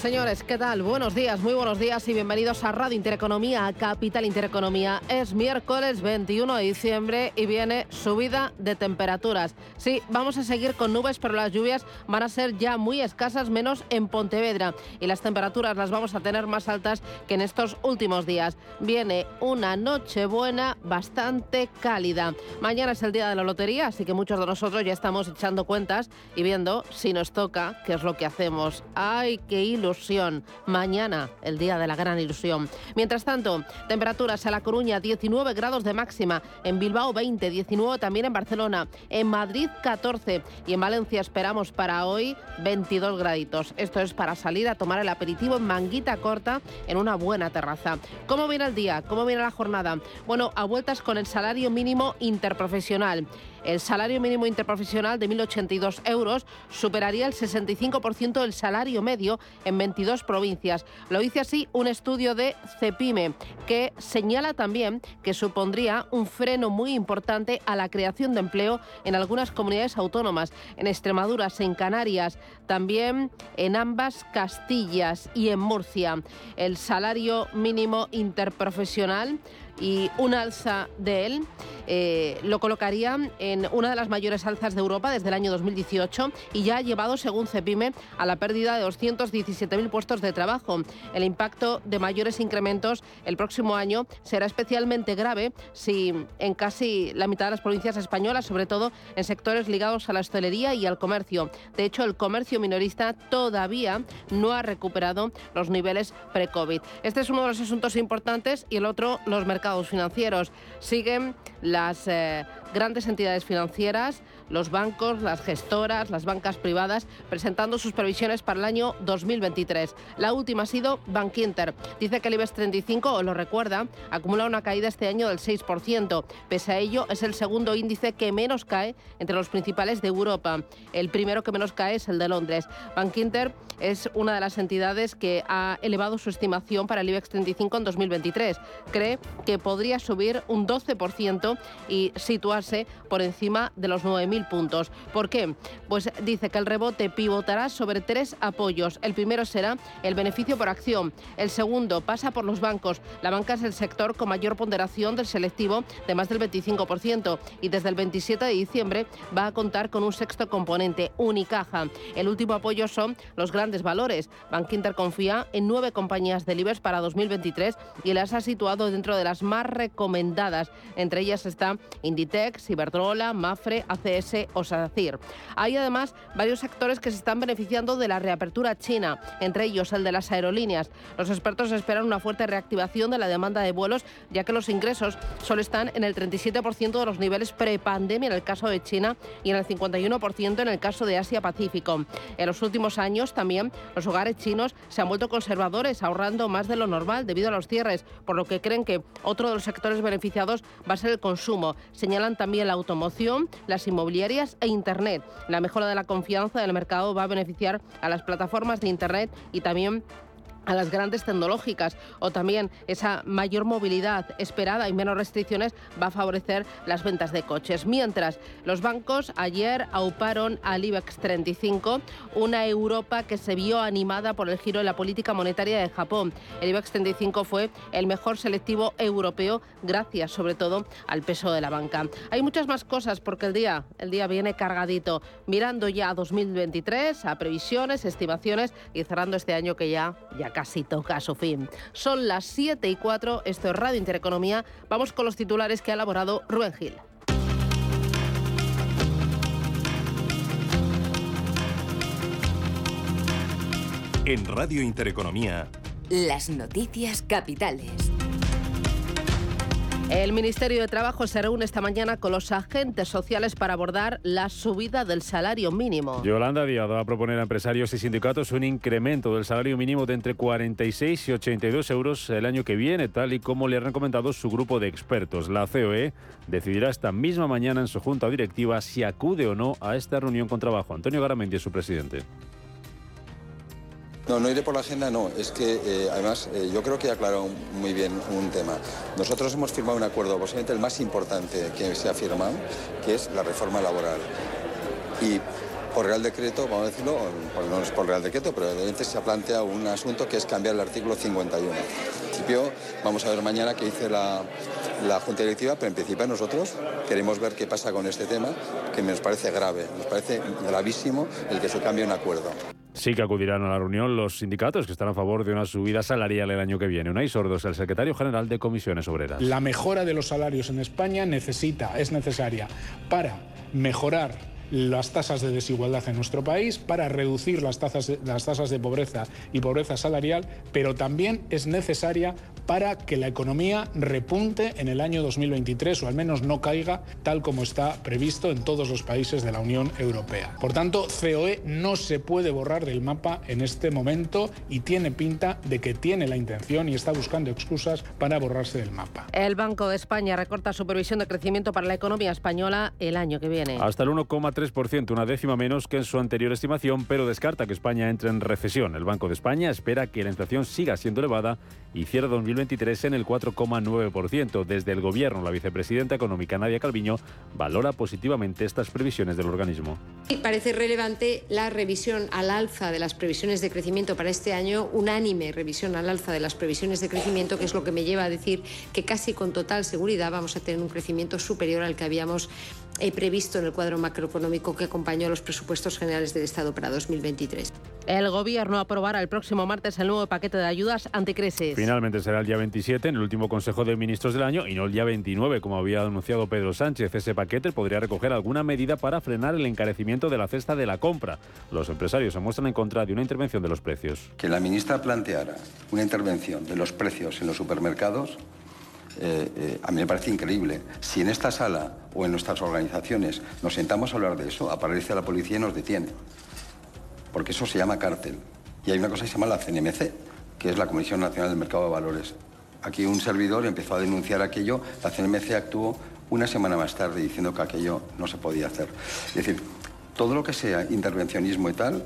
Señores, ¿qué tal? Buenos días, muy buenos días y bienvenidos a Radio Intereconomía, a Capital Intereconomía. Es miércoles 21 de diciembre y viene subida de temperaturas. Sí, vamos a seguir con nubes, pero las lluvias van a ser ya muy escasas, menos en Pontevedra. Y las temperaturas las vamos a tener más altas que en estos últimos días. Viene una noche buena bastante cálida. Mañana es el día de la lotería, así que muchos de nosotros ya estamos echando cuentas y viendo si nos toca, qué es lo que hacemos. ¡Ay, qué hilo! Mañana, el día de la gran ilusión. Mientras tanto, temperaturas a La Coruña 19 grados de máxima, en Bilbao 20, 19 también en Barcelona, en Madrid 14 y en Valencia esperamos para hoy 22 graditos. Esto es para salir a tomar el aperitivo en manguita corta en una buena terraza. ¿Cómo viene el día? ¿Cómo viene la jornada? Bueno, a vueltas con el salario mínimo interprofesional. El salario mínimo interprofesional de 1.082 euros superaría el 65% del salario medio en 22 provincias. Lo dice así un estudio de CEPIME, que señala también que supondría un freno muy importante a la creación de empleo en algunas comunidades autónomas, en Extremadura, en Canarias, también en ambas Castillas y en Murcia. El salario mínimo interprofesional y un alza de él eh, lo colocaría en una de las mayores alzas de Europa desde el año 2018 y ya ha llevado, según Cepime, a la pérdida de 217.000 puestos de trabajo. El impacto de mayores incrementos el próximo año será especialmente grave si en casi la mitad de las provincias españolas, sobre todo en sectores ligados a la hostelería y al comercio. De hecho, el comercio minorista todavía no ha recuperado los niveles pre-COVID. Este es uno de los asuntos importantes y el otro, los mercados financieros. Siguen las eh, grandes entidades financieras, los bancos, las gestoras, las bancas privadas, presentando sus previsiones para el año 2023. La última ha sido Bankinter. Dice que el IBEX 35, o lo recuerda, acumula una caída este año del 6%. Pese a ello, es el segundo índice que menos cae entre los principales de Europa. El primero que menos cae es el de Londres. Bankinter es una de las entidades que ha elevado su estimación para el IBEX 35 en 2023. Cree que podría subir un 12% y situarse por encima de los 9.000 puntos. ¿Por qué? Pues dice que el rebote pivotará sobre tres apoyos. El primero será el beneficio por acción. El segundo pasa por los bancos. La banca es el sector con mayor ponderación del selectivo de más del 25% y desde el 27 de diciembre va a contar con un sexto componente, Unicaja. El último apoyo son los grandes valores. Bank Inter confía en nueve compañías del IBEX para 2023 y las ha situado dentro de las más recomendadas. Entre ellas está Inditex, Iberdrola, Mafre, ACS o SACIR. Hay además varios sectores que se están beneficiando de la reapertura china, entre ellos el de las aerolíneas. Los expertos esperan una fuerte reactivación de la demanda de vuelos, ya que los ingresos solo están en el 37% de los niveles prepandemia en el caso de China y en el 51% en el caso de Asia-Pacífico. En los últimos años también los hogares chinos se han vuelto conservadores, ahorrando más de lo normal debido a los cierres, por lo que creen que otro de los sectores beneficiados va a ser el consumo. Señalan también la automoción, las inmobiliarias e Internet. La mejora de la confianza del mercado va a beneficiar a las plataformas de Internet y también a las grandes tecnológicas o también esa mayor movilidad esperada y menos restricciones va a favorecer las ventas de coches. Mientras los bancos ayer auparon al IBEX 35, una Europa que se vio animada por el giro en la política monetaria de Japón. El IBEX 35 fue el mejor selectivo europeo gracias sobre todo al peso de la banca. Hay muchas más cosas porque el día, el día viene cargadito, mirando ya a 2023, a previsiones, estimaciones y cerrando este año que ya ya casi toca su fin. Son las 7 y 4, esto es Radio Intereconomía. Vamos con los titulares que ha elaborado Rubén Gil. En Radio Intereconomía. Las noticias capitales. El Ministerio de Trabajo se reúne esta mañana con los agentes sociales para abordar la subida del salario mínimo. Yolanda Díaz va a proponer a empresarios y sindicatos un incremento del salario mínimo de entre 46 y 82 euros el año que viene, tal y como le han recomendado su grupo de expertos. La COE decidirá esta misma mañana en su junta directiva si acude o no a esta reunión con trabajo. Antonio Garamendi es su presidente. No, no iré por la agenda, no. Es que, eh, además, eh, yo creo que he aclarado muy bien un tema. Nosotros hemos firmado un acuerdo, posiblemente el más importante que se ha firmado, que es la reforma laboral. Y por Real Decreto, vamos a decirlo, no es por Real Decreto, pero evidentemente se ha planteado un asunto que es cambiar el artículo 51. En principio, vamos a ver mañana qué dice la, la Junta Directiva, pero en principio nosotros queremos ver qué pasa con este tema, que nos parece grave, nos parece gravísimo el que se cambie un acuerdo. Sí que acudirán a la reunión los sindicatos que están a favor de una subida salarial el año que viene. Unai Sordos, el secretario general de Comisiones Obreras. La mejora de los salarios en España necesita, es necesaria para mejorar las tasas de desigualdad en nuestro país, para reducir las tasas, las tasas de pobreza y pobreza salarial, pero también es necesaria para que la economía repunte en el año 2023 o al menos no caiga tal como está previsto en todos los países de la Unión Europea. Por tanto, COE no se puede borrar del mapa en este momento y tiene pinta de que tiene la intención y está buscando excusas para borrarse del mapa. El Banco de España recorta su previsión de crecimiento para la economía española el año que viene. Hasta el 1,3%, una décima menos que en su anterior estimación, pero descarta que España entre en recesión. El Banco de España espera que la inflación siga siendo elevada y cierre 2023 en el 4,9%. Desde el Gobierno, la vicepresidenta económica Nadia Calviño valora positivamente estas previsiones del organismo. Parece relevante la revisión al alza de las previsiones de crecimiento para este año, unánime revisión al alza de las previsiones de crecimiento, que es lo que me lleva a decir que casi con total seguridad vamos a tener un crecimiento superior al que habíamos previsto en el cuadro macroeconómico que acompañó a los presupuestos generales del Estado para 2023. El Gobierno aprobará el próximo martes el nuevo paquete de ayudas anticrisis. Finalmente será el día 27 en el último Consejo de Ministros del año y no el día 29, como había anunciado Pedro Sánchez. Ese paquete podría recoger alguna medida para frenar el encarecimiento de la cesta de la compra. Los empresarios se muestran en contra de una intervención de los precios. Que la ministra planteara una intervención de los precios en los supermercados eh, eh, a mí me parece increíble. Si en esta sala o en nuestras organizaciones nos sentamos a hablar de eso, aparece la policía y nos detiene. Porque eso se llama cártel. Y hay una cosa que se llama la CNMC, que es la Comisión Nacional del Mercado de Valores. Aquí un servidor empezó a denunciar aquello, la CNMC actuó una semana más tarde diciendo que aquello no se podía hacer. Es decir, todo lo que sea intervencionismo y tal,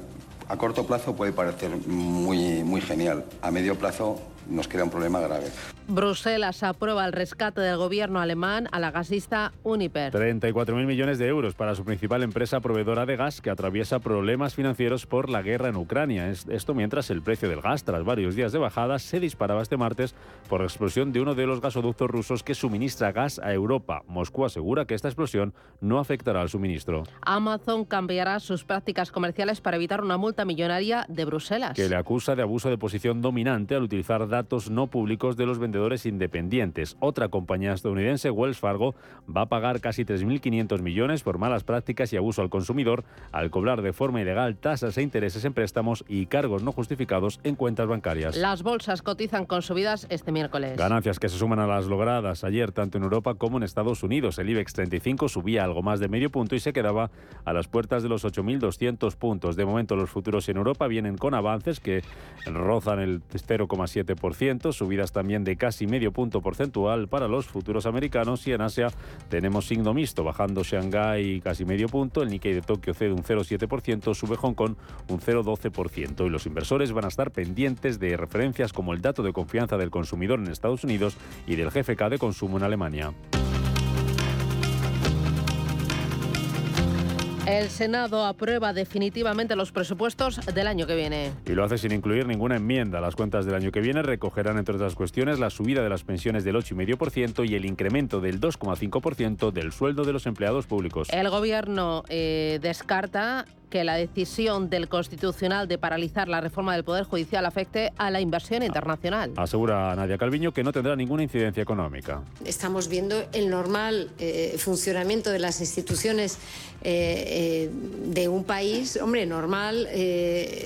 a corto plazo puede parecer muy, muy genial. A medio plazo nos crea un problema grave. Bruselas aprueba el rescate del gobierno alemán a la gasista Uniper. 34.000 millones de euros para su principal empresa proveedora de gas que atraviesa problemas financieros por la guerra en Ucrania. Esto mientras el precio del gas, tras varios días de bajada, se disparaba este martes por la explosión de uno de los gasoductos rusos que suministra gas a Europa. Moscú asegura que esta explosión no afectará al suministro. Amazon cambiará sus prácticas comerciales para evitar una multa millonaria de Bruselas. Que le acusa de abuso de posición dominante al utilizar datos no públicos de los vendedores independientes. Otra compañía estadounidense, Wells Fargo, va a pagar casi 3.500 millones por malas prácticas y abuso al consumidor al cobrar de forma ilegal tasas e intereses en préstamos y cargos no justificados en cuentas bancarias. Las bolsas cotizan con subidas este miércoles. Ganancias que se suman a las logradas ayer tanto en Europa como en Estados Unidos. El IBEX 35 subía algo más de medio punto y se quedaba a las puertas de los 8.200 puntos. De momento los futuros en Europa vienen con avances que rozan el 0,7% subidas también de casi medio punto porcentual para los futuros americanos y en Asia tenemos signo mixto, bajando Shanghai casi medio punto, el Nikkei de Tokio cede un 0,7%, sube Hong Kong un 0,12% y los inversores van a estar pendientes de referencias como el dato de confianza del consumidor en Estados Unidos y del GFK de consumo en Alemania. El Senado aprueba definitivamente los presupuestos del año que viene. Y lo hace sin incluir ninguna enmienda. Las cuentas del año que viene recogerán, entre otras cuestiones, la subida de las pensiones del 8,5% y el incremento del 2,5% del sueldo de los empleados públicos. El Gobierno eh, descarta que la decisión del Constitucional de paralizar la reforma del Poder Judicial afecte a la inversión internacional. Asegura Nadia Calviño que no tendrá ninguna incidencia económica. Estamos viendo el normal eh, funcionamiento de las instituciones eh, eh, de un país, hombre, normal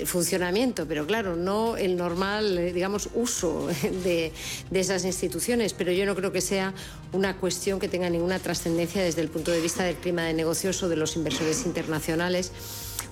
funcionamiento, pero claro, no el normal, digamos, uso de, de esas instituciones. Pero yo no creo que sea una cuestión que tenga ninguna trascendencia desde el punto de vista del clima de negocios o de los inversores internacionales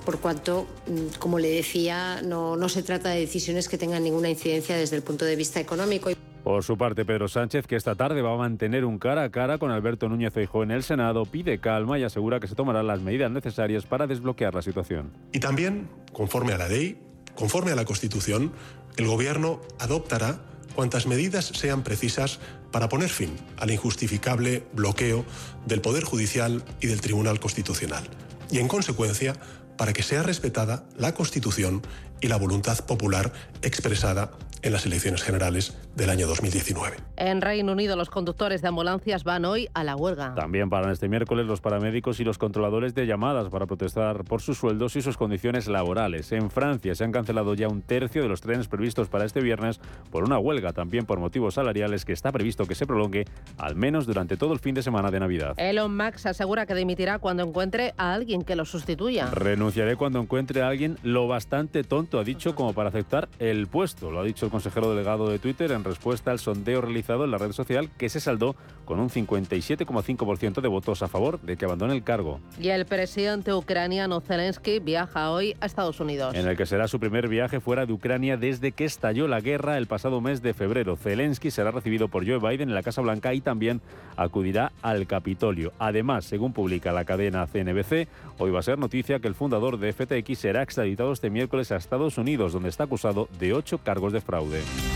por cuanto, mm, como le decía, no, no se trata de decisiones que tengan ninguna incidencia desde el punto de vista económico. Por su parte, Pedro Sánchez, que esta tarde va a mantener un cara a cara con Alberto Núñez Feijóo en el Senado, pide calma y asegura que se tomarán las medidas necesarias para desbloquear la situación. Y también, conforme a la ley, conforme a la Constitución, el Gobierno adoptará cuantas medidas sean precisas para poner fin al injustificable bloqueo del Poder Judicial y del Tribunal Constitucional. Y, en consecuencia, para que sea respetada la Constitución y la voluntad popular expresada en las elecciones generales del año 2019. En Reino Unido, los conductores de ambulancias van hoy a la huelga. También paran este miércoles los paramédicos y los controladores de llamadas para protestar por sus sueldos y sus condiciones laborales. En Francia se han cancelado ya un tercio de los trenes previstos para este viernes por una huelga, también por motivos salariales, que está previsto que se prolongue al menos durante todo el fin de semana de Navidad. Elon Musk asegura que dimitirá cuando encuentre a alguien que lo sustituya. Renunciaré cuando encuentre a alguien lo bastante tonto, ha dicho, como para aceptar el puesto. Lo ha dicho el consejero delegado de Twitter en respuesta al sondeo realizado en la red social que se saldó con un 57,5% de votos a favor de que abandone el cargo. Y el presidente ucraniano Zelensky viaja hoy a Estados Unidos. En el que será su primer viaje fuera de Ucrania desde que estalló la guerra el pasado mes de febrero. Zelensky será recibido por Joe Biden en la Casa Blanca y también acudirá al Capitolio. Además, según publica la cadena CNBC, hoy va a ser noticia que el fundador de FTX será extraditado este miércoles a Estados Unidos, donde está acusado de ocho cargos de fraude. There.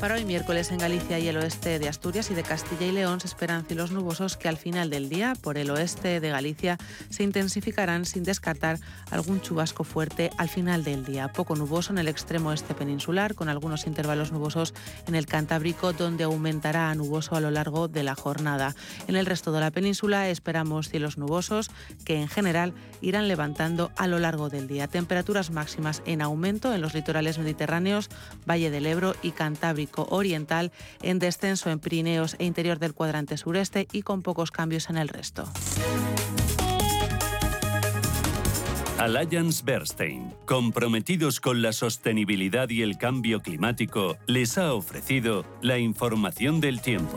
Para hoy miércoles en Galicia y el oeste de Asturias y de Castilla y León se esperan cielos nubosos que al final del día por el oeste de Galicia se intensificarán sin descartar algún chubasco fuerte al final del día. Poco nuboso en el extremo este peninsular con algunos intervalos nubosos en el Cantábrico donde aumentará a nuboso a lo largo de la jornada. En el resto de la península esperamos cielos nubosos que en general irán levantando a lo largo del día. Temperaturas máximas en aumento en los litorales mediterráneos, Valle del Ebro y Cantábrico Oriental, en descenso en Pirineos e interior del cuadrante sureste y con pocos cambios en el resto. Alliance Bernstein, comprometidos con la sostenibilidad y el cambio climático, les ha ofrecido la información del tiempo.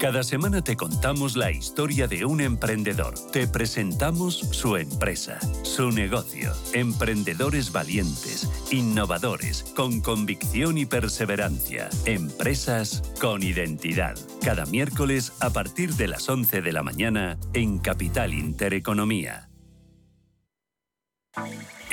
Cada semana te contamos la historia de un emprendedor. Te presentamos su empresa, su negocio. Emprendedores valientes, innovadores, con convicción y perseverancia. Empresas con identidad. Cada miércoles a partir de las 11 de la mañana en Capital Intereconomía.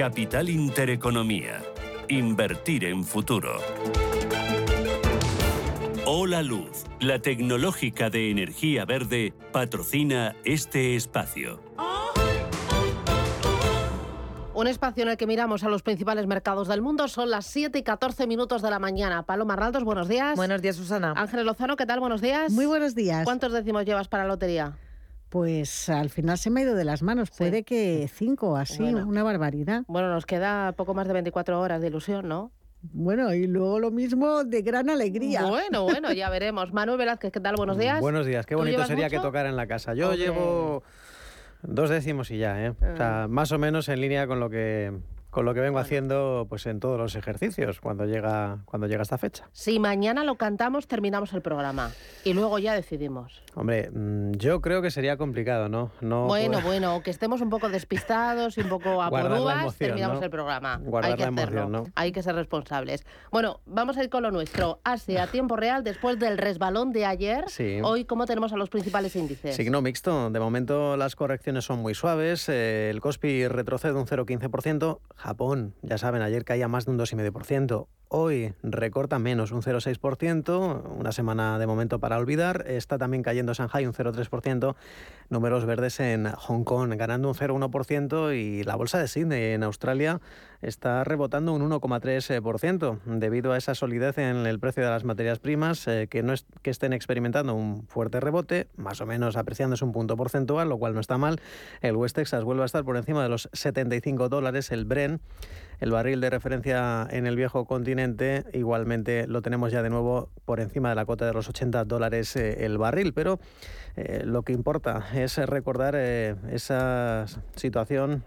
Capital Intereconomía. Invertir en futuro. Hola Luz, la tecnológica de energía verde, patrocina este espacio. Un espacio en el que miramos a los principales mercados del mundo. Son las 7 y 14 minutos de la mañana. Paloma Raldos, buenos días. Buenos días, Susana. Ángel Lozano, ¿qué tal? Buenos días. Muy buenos días. ¿Cuántos décimos llevas para la lotería? Pues al final se me ha ido de las manos. Puede que cinco, así, una barbaridad. Bueno, nos queda poco más de 24 horas de ilusión, ¿no? Bueno, y luego lo mismo de gran alegría. Bueno, bueno, ya veremos. Manuel Velázquez, ¿qué tal? Buenos días. Buenos días, qué bonito sería que tocara en la casa. Yo llevo dos décimos y ya, ¿eh? O sea, ah. más o menos en línea con lo que con lo que vengo haciendo pues en todos los ejercicios cuando llega cuando llega esta fecha. Si mañana lo cantamos, terminamos el programa y luego ya decidimos. Hombre, mm, yo creo que sería complicado, ¿no? no bueno, bueno, que estemos un poco despistados y un poco a terminamos el programa. Hay que hacerlo, hay que ser responsables. Bueno, vamos a ir con lo nuestro. Asia, tiempo real, después del resbalón de ayer, hoy, ¿cómo tenemos a los principales índices? Signo mixto. De momento las correcciones son muy suaves. Eh, el Kospi retrocede un 0,15%. Japón, ya saben, ayer caía más de un 2,5%. Hoy recorta menos, un 0,6%, una semana de momento para olvidar. Está también cayendo Shanghai un 0,3%, números verdes en Hong Kong ganando un 0,1% y la bolsa de Sydney en Australia está rebotando un 1,3% debido a esa solidez en el precio de las materias primas eh, que no es, que estén experimentando un fuerte rebote, más o menos apreciándose un punto porcentual, lo cual no está mal. El West Texas vuelve a estar por encima de los 75 dólares, el Bren el barril de referencia en el viejo continente igualmente lo tenemos ya de nuevo por encima de la cota de los 80 dólares eh, el barril, pero eh, lo que importa es recordar eh, esa situación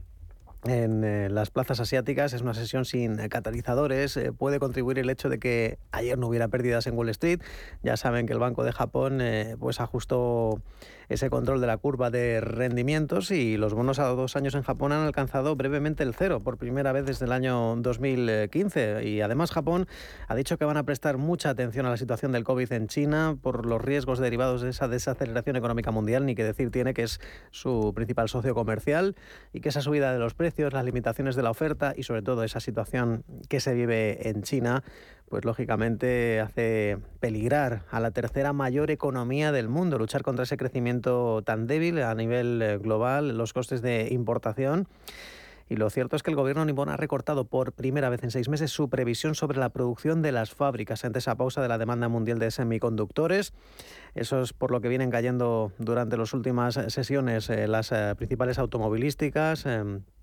en las plazas asiáticas es una sesión sin catalizadores. puede contribuir el hecho de que ayer no hubiera pérdidas en Wall Street. Ya saben que el Banco de Japón pues ajustó ese control de la curva de rendimientos y los bonos a dos años en Japón han alcanzado brevemente el cero por primera vez desde el año 2015 y además Japón ha dicho que van a prestar mucha atención a la situación del COVID en China por los riesgos derivados de esa desaceleración económica mundial, ni que decir tiene que es su principal socio comercial y que esa subida de los precios, las limitaciones de la oferta y sobre todo esa situación que se vive en China pues lógicamente hace peligrar a la tercera mayor economía del mundo, luchar contra ese crecimiento tan débil a nivel eh, global, los costes de importación. Y lo cierto es que el gobierno nipón ha recortado por primera vez en seis meses su previsión sobre la producción de las fábricas ante esa pausa de la demanda mundial de semiconductores. Eso es por lo que vienen cayendo durante las últimas sesiones eh, las eh, principales automovilísticas.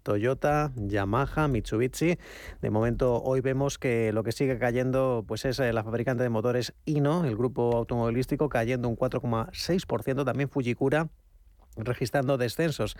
Toyota, Yamaha, Mitsubishi. De momento hoy vemos que lo que sigue cayendo pues es eh, la fabricante de motores Hino, el grupo automovilístico cayendo un 4,6%, también Fujikura registrando descensos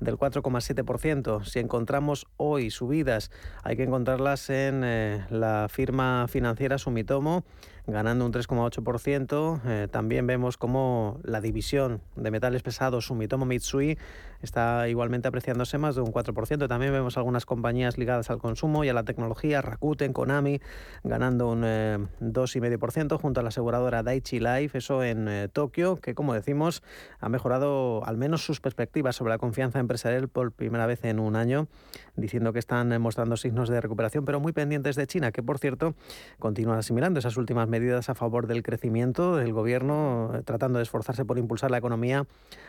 del 4,7%. Si encontramos hoy subidas, hay que encontrarlas en eh, la firma financiera Sumitomo, ganando un 3,8%. Eh, también vemos como la división de metales pesados Sumitomo Mitsui está igualmente apreciándose más de un 4%. También vemos algunas compañías ligadas al consumo y a la tecnología, Rakuten, Konami, ganando un 2,5% eh, junto a la aseguradora Daiichi Life, eso en eh, Tokio, que como decimos ha mejorado al menos sus perspectivas sobre la confianza empresarial por primera vez en un año, diciendo que están mostrando signos de recuperación, pero muy pendientes de China, que por cierto continúan asimilando esas últimas medidas a favor del crecimiento del gobierno, eh, tratando de esforzarse por impulsar la economía,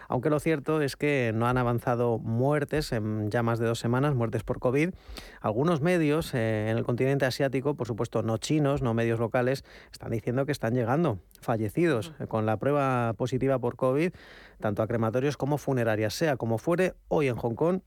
aunque lo cierto es que no han avanzado muertes en ya más de dos semanas, muertes por COVID. Algunos medios eh, en el continente asiático, por supuesto no chinos, no medios locales, están diciendo que están llegando fallecidos eh, con la prueba positiva por COVID, tanto a crematorios como funerarias, sea como fuere, hoy en Hong Kong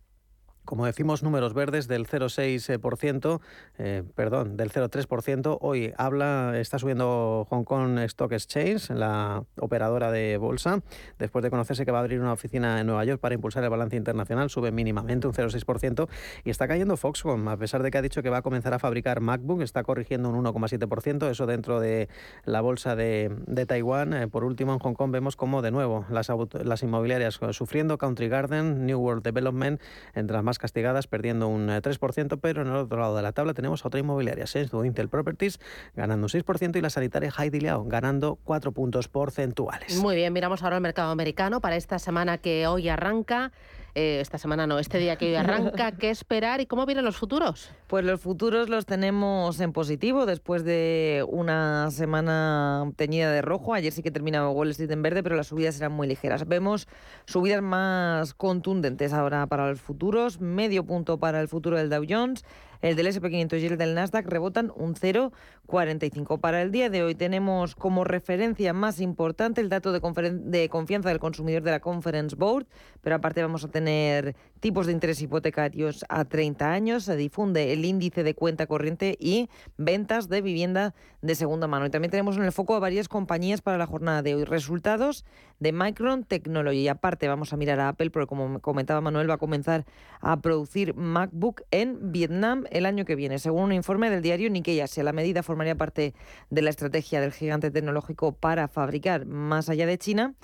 como decimos, números verdes del 0,6%, eh, perdón, del 0,3%. Hoy habla, está subiendo Hong Kong Stock Exchange, la operadora de bolsa, después de conocerse que va a abrir una oficina en Nueva York para impulsar el balance internacional, sube mínimamente un 0,6% y está cayendo Foxconn, a pesar de que ha dicho que va a comenzar a fabricar MacBook, está corrigiendo un 1,7%, eso dentro de la bolsa de, Taiwán. Eh, por último, en Hong Kong vemos como de nuevo las, las inmobiliarias sufriendo, Country Garden, New World Development, entre las más castigadas, perdiendo un 3%, eh, pero en el otro lado de la tabla tenemos otra inmobiliaria, Sensu Intel Properties, ganando un 6% y la sanitaria Heidi Liao, ganando 4 puntos porcentuales. Muy bien, miramos ahora el mercado americano para esta semana que hoy arranca. Eh, esta semana no, este día que hoy arranca, ¿qué esperar y cómo vienen los futuros? Pues los futuros los tenemos en positivo después de una semana teñida de rojo. Ayer sí que terminaba Wall Street en verde, pero las subidas eran muy ligeras. Vemos subidas más contundentes ahora para los futuros, medio punto para el futuro del Dow Jones. El del SP500 y el del Nasdaq rebotan un 0,45. Para el día de hoy tenemos como referencia más importante el dato de, de confianza del consumidor de la Conference Board, pero aparte vamos a tener tipos de interés hipotecarios a 30 años, se difunde el índice de cuenta corriente y ventas de vivienda de segunda mano. Y también tenemos en el foco a varias compañías para la jornada de hoy. Resultados de Micron Technology. Y aparte vamos a mirar a Apple, porque como comentaba Manuel, va a comenzar a producir MacBook en Vietnam el año que viene. Según un informe del diario Nikkei Asia, la medida formaría parte de la estrategia del gigante tecnológico para fabricar más allá de China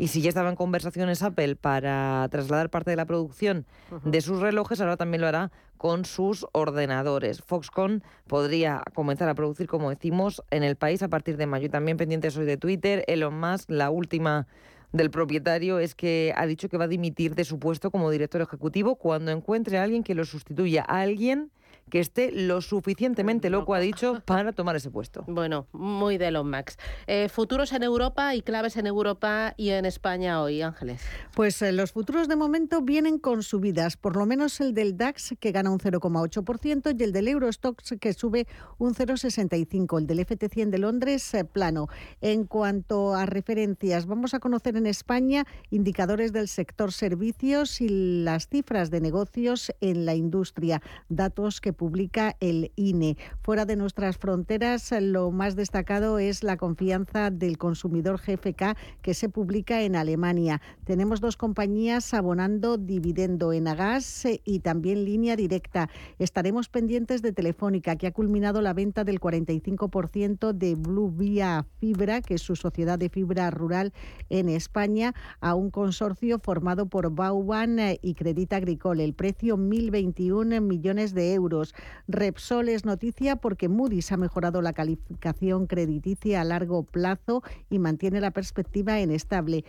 y si ya estaba en conversaciones Apple para trasladar parte de la producción de sus relojes, ahora también lo hará con sus ordenadores. Foxconn podría comenzar a producir, como decimos, en el país a partir de mayo. Y también pendientes hoy de Twitter, Elon Musk, la última del propietario es que ha dicho que va a dimitir de su puesto como director ejecutivo cuando encuentre a alguien que lo sustituya, a alguien que esté lo suficientemente loco, ha dicho, para tomar ese puesto. Bueno, muy de los Max. Eh, futuros en Europa y claves en Europa y en España hoy, Ángeles. Pues eh, los futuros de momento vienen con subidas, por lo menos el del DAX que gana un 0,8% y el del Eurostox que sube un 0,65%, el del FT100 de Londres eh, plano. En cuanto a referencias, vamos a conocer en España indicadores del sector servicios y las cifras de negocios en la industria, datos que publica el INE. Fuera de nuestras fronteras, lo más destacado es la confianza del consumidor GFK que se publica en Alemania. Tenemos dos compañías abonando dividendo en Agas y también línea directa. Estaremos pendientes de Telefónica, que ha culminado la venta del 45% de Blue Vía Fibra, que es su sociedad de fibra rural en España, a un consorcio formado por Bauban y Credit Agricole. El precio 1.021 millones de euros. Repsol es noticia porque Moody's ha mejorado la calificación crediticia a largo plazo y mantiene la perspectiva en estable.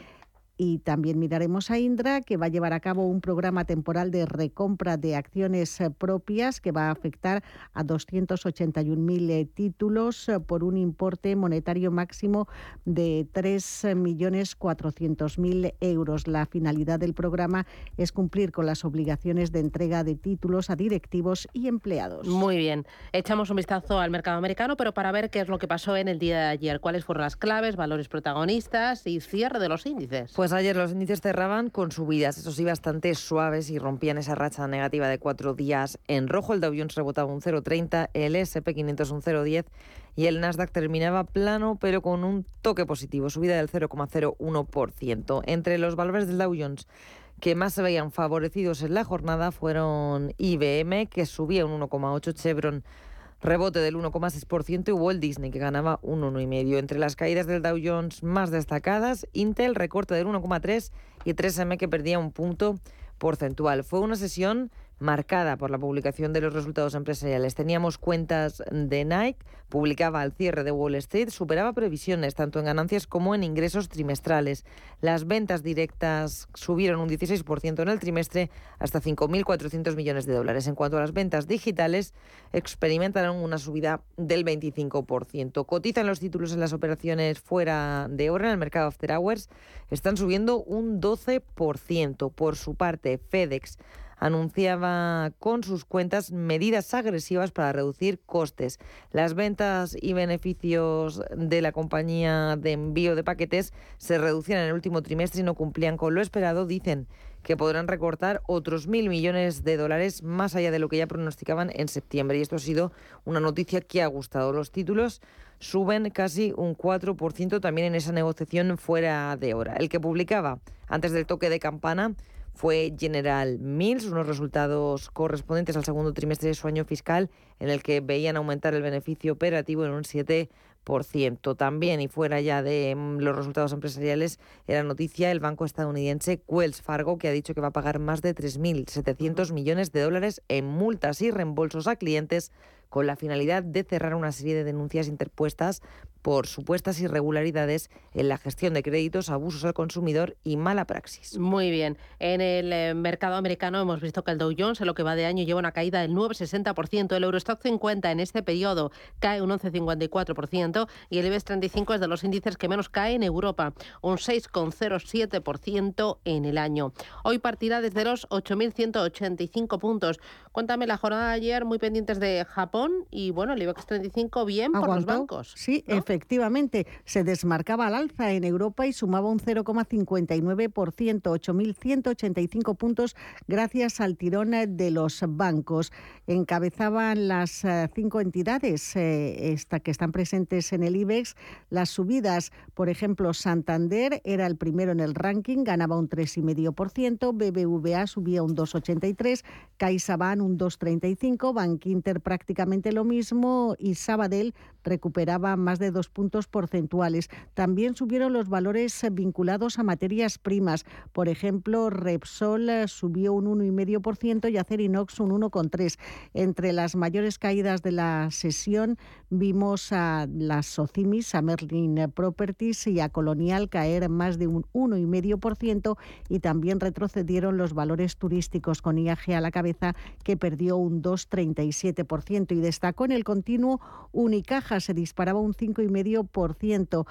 Y también miraremos a Indra, que va a llevar a cabo un programa temporal de recompra de acciones eh, propias que va a afectar a 281.000 eh, títulos eh, por un importe monetario máximo de 3.400.000 euros. La finalidad del programa es cumplir con las obligaciones de entrega de títulos a directivos y empleados. Muy bien. Echamos un vistazo al mercado americano, pero para ver qué es lo que pasó en el día de ayer, cuáles fueron las claves, valores protagonistas y cierre de los índices. Pues ayer los índices cerraban con subidas, eso sí, bastante suaves y rompían esa racha negativa de cuatro días en rojo. El Dow Jones rebotaba un 0,30, el SP500 un 0,10 y el Nasdaq terminaba plano, pero con un toque positivo, subida del 0,01%. Entre los valores del Dow Jones que más se veían favorecidos en la jornada fueron IBM, que subía un 1,8, Chevron Rebote del 1,6% y Walt Disney, que ganaba un 1,5%. Entre las caídas del Dow Jones más destacadas, Intel recorte del 1,3% y 3M que perdía un punto porcentual. Fue una sesión marcada por la publicación de los resultados empresariales. Teníamos cuentas de Nike, publicaba al cierre de Wall Street, superaba previsiones tanto en ganancias como en ingresos trimestrales. Las ventas directas subieron un 16% en el trimestre hasta 5.400 millones de dólares. En cuanto a las ventas digitales, experimentaron una subida del 25%. Cotizan los títulos en las operaciones fuera de hora en el mercado after hours, están subiendo un 12%. Por su parte, FedEx anunciaba con sus cuentas medidas agresivas para reducir costes. Las ventas y beneficios de la compañía de envío de paquetes se reducían en el último trimestre y no cumplían con lo esperado, dicen que podrán recortar otros mil millones de dólares más allá de lo que ya pronosticaban en septiembre. Y esto ha sido una noticia que ha gustado. Los títulos suben casi un 4% también en esa negociación fuera de hora. El que publicaba antes del toque de campana fue General Mills, unos resultados correspondientes al segundo trimestre de su año fiscal, en el que veían aumentar el beneficio operativo en un 7%. También, y fuera ya de mm, los resultados empresariales, era noticia el banco estadounidense Wells Fargo, que ha dicho que va a pagar más de 3.700 millones de dólares en multas y reembolsos a clientes con la finalidad de cerrar una serie de denuncias interpuestas por supuestas irregularidades en la gestión de créditos, abusos al consumidor y mala praxis. Muy bien. En el eh, mercado americano hemos visto que el Dow Jones en lo que va de año lleva una caída del 9,60%. El Eurostock 50 en este periodo cae un 11,54% y el IBEX 35 es de los índices que menos cae en Europa, un 6,07% en el año. Hoy partirá desde los 8.185 puntos. Cuéntame la jornada de ayer, muy pendientes de Japón y bueno, el IBEX 35 bien por los bancos. Sí, efectivamente, se desmarcaba al alza en Europa y sumaba un 0,59%, 8.185 puntos gracias al tirón de los bancos. Encabezaban las eh, cinco entidades eh, esta, que están presentes en el IBEX las subidas. Por ejemplo, Santander era el primero en el ranking, ganaba un 3,5%, BBVA subía un 2,83%, CaixaBank un 2,35%, Bankinter prácticamente lo mismo y Sabadell recuperaba más de dos puntos porcentuales. También subieron los valores vinculados a materias primas. Por ejemplo, Repsol eh, subió un 1,5% y Acerinox un 1,3%. Entre las mayores caídas de la sesión vimos a las Socimis, a Merlin Properties y a Colonial caer más de un 1,5% y también retrocedieron los valores turísticos con IAG a la cabeza que perdió un 2,37% y destacó en el continuo Unicaja se disparaba un 5,5%.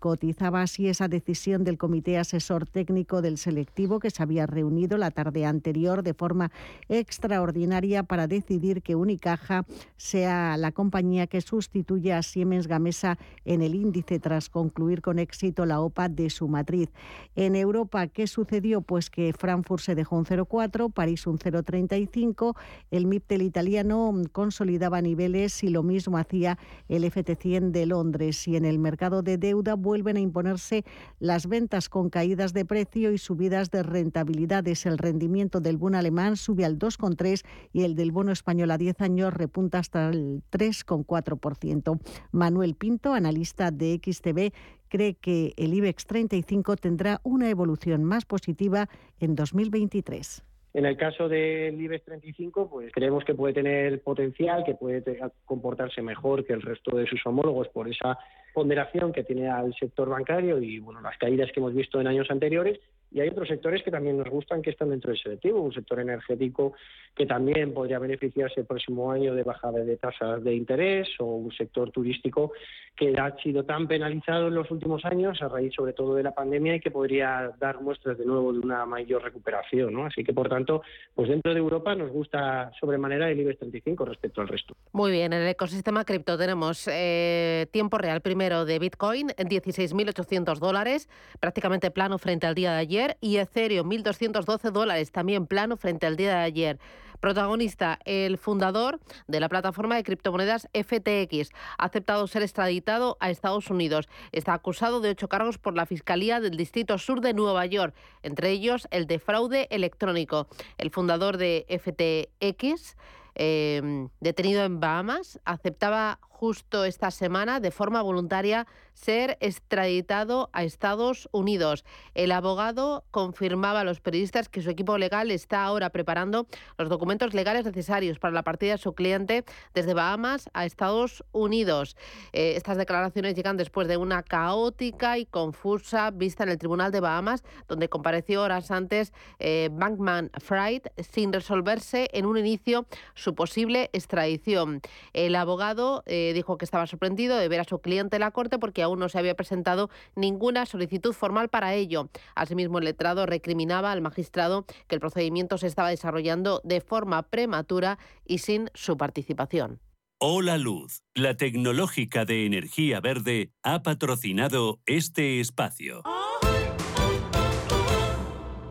Cotizaba así esa decisión del Comité Asesor Técnico del Selectivo que se había reunido la tarde anterior de forma extraordinaria para decidir que Unicaja sea la compañía que sustituya a Siemens Gamesa en el índice tras concluir con éxito la OPA de su matriz. En Europa, ¿qué sucedió? Pues que Frankfurt se dejó un 0,4, París un 0,35, el MIPTEL italiano consolidaba niveles y lo mismo hacía el FT100 de Londres y en el mercado de deuda vuelven a imponerse las ventas con caídas de precio y subidas de rentabilidades. El rendimiento del bono alemán sube al 2,3 y el del bono español a 10 años repunta hasta el 3,4%. Manuel Pinto, analista de XTB, cree que el IBEX 35 tendrá una evolución más positiva en 2023. En el caso del IBEX 35, pues creemos que puede tener potencial, que puede comportarse mejor que el resto de sus homólogos por esa ponderación que tiene al sector bancario y bueno las caídas que hemos visto en años anteriores y hay otros sectores que también nos gustan que están dentro del selectivo, un sector energético que también podría beneficiarse el próximo año de bajada de tasas de interés o un sector turístico que ha sido tan penalizado en los últimos años a raíz sobre todo de la pandemia y que podría dar muestras de nuevo de una mayor recuperación, ¿no? Así que por tanto, pues dentro de Europa nos gusta sobremanera el IBEX 35 respecto al resto. Muy bien, en el ecosistema cripto tenemos eh, tiempo real primero de Bitcoin en 16.800 dólares, prácticamente plano frente al día de ayer y Ethereum 1.212 dólares, también plano frente al día de ayer. Protagonista, el fundador de la plataforma de criptomonedas FTX, ha aceptado ser extraditado a Estados Unidos. Está acusado de ocho cargos por la Fiscalía del Distrito Sur de Nueva York, entre ellos el de fraude electrónico. El fundador de FTX, eh, detenido en Bahamas, aceptaba justo esta semana de forma voluntaria ser extraditado a Estados Unidos. El abogado confirmaba a los periodistas que su equipo legal está ahora preparando los documentos legales necesarios para la partida de su cliente desde Bahamas a Estados Unidos. Eh, estas declaraciones llegan después de una caótica y confusa vista en el Tribunal de Bahamas, donde compareció horas antes eh, Bankman Fried, sin resolverse en un inicio su posible extradición. El abogado eh, eh, dijo que estaba sorprendido de ver a su cliente en la Corte porque aún no se había presentado ninguna solicitud formal para ello. Asimismo, el letrado recriminaba al magistrado que el procedimiento se estaba desarrollando de forma prematura y sin su participación. Hola Luz, la tecnológica de energía verde, ha patrocinado este espacio.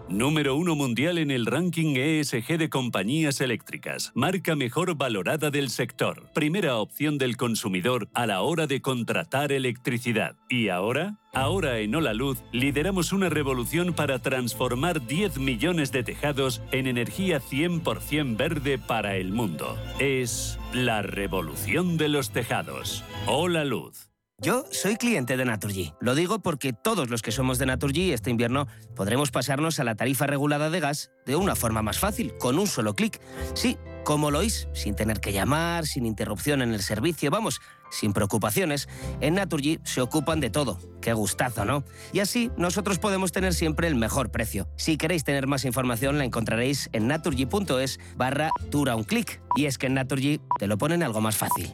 Número uno mundial en el ranking ESG de compañías eléctricas. Marca mejor valorada del sector. Primera opción del consumidor a la hora de contratar electricidad. ¿Y ahora? Ahora en Hola Luz lideramos una revolución para transformar 10 millones de tejados en energía 100% verde para el mundo. Es la revolución de los tejados. Hola Luz. Yo soy cliente de Naturgy. Lo digo porque todos los que somos de Naturgy este invierno podremos pasarnos a la tarifa regulada de gas de una forma más fácil, con un solo clic. Sí, como lo oís, sin tener que llamar, sin interrupción en el servicio, vamos, sin preocupaciones. En Naturgy se ocupan de todo. Qué gustazo, ¿no? Y así nosotros podemos tener siempre el mejor precio. Si queréis tener más información la encontraréis en naturgy.es barra dura un clic. Y es que en Naturgy te lo ponen algo más fácil.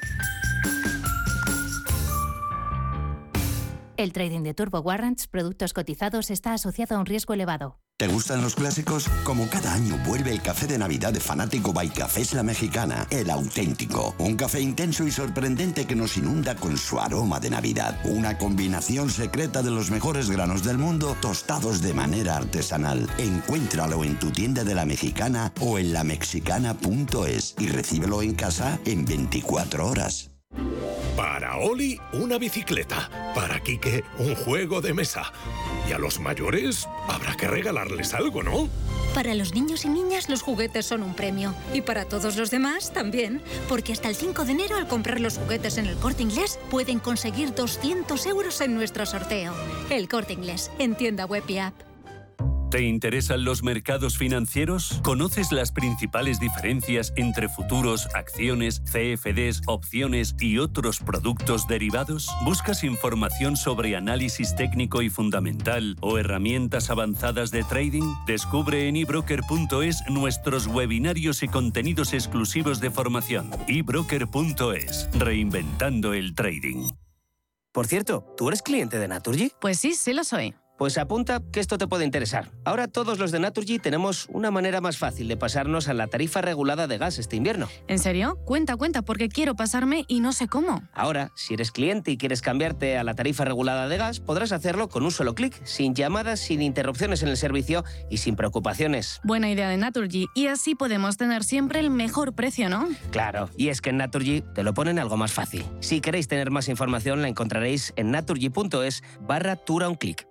El trading de Turbo Warrants, productos cotizados, está asociado a un riesgo elevado. ¿Te gustan los clásicos? Como cada año vuelve el café de Navidad de Fanático by Cafés La Mexicana, el auténtico. Un café intenso y sorprendente que nos inunda con su aroma de Navidad. Una combinación secreta de los mejores granos del mundo tostados de manera artesanal. Encuéntralo en tu tienda de La Mexicana o en lamexicana.es y recíbelo en casa en 24 horas. Para Oli, una bicicleta. Para Quique, un juego de mesa. Y a los mayores habrá que regalarles algo, ¿no? Para los niños y niñas los juguetes son un premio. Y para todos los demás también. Porque hasta el 5 de enero al comprar los juguetes en el corte inglés pueden conseguir 200 euros en nuestro sorteo. El corte inglés, en tienda web y app. ¿Te interesan los mercados financieros? ¿Conoces las principales diferencias entre futuros, acciones, CFDs, opciones y otros productos derivados? ¿Buscas información sobre análisis técnico y fundamental o herramientas avanzadas de trading? Descubre en ebroker.es nuestros webinarios y contenidos exclusivos de formación. ebroker.es, reinventando el trading. Por cierto, ¿tú eres cliente de Naturgy? Pues sí, sí lo soy. Pues apunta que esto te puede interesar. Ahora todos los de Naturgy tenemos una manera más fácil de pasarnos a la tarifa regulada de gas este invierno. ¿En serio? Cuenta, cuenta, porque quiero pasarme y no sé cómo. Ahora, si eres cliente y quieres cambiarte a la tarifa regulada de gas, podrás hacerlo con un solo clic, sin llamadas, sin interrupciones en el servicio y sin preocupaciones. Buena idea de Naturgy. Y así podemos tener siempre el mejor precio, ¿no? Claro, y es que en Naturgy te lo ponen algo más fácil. Si queréis tener más información, la encontraréis en naturgy.es barra tura un clic.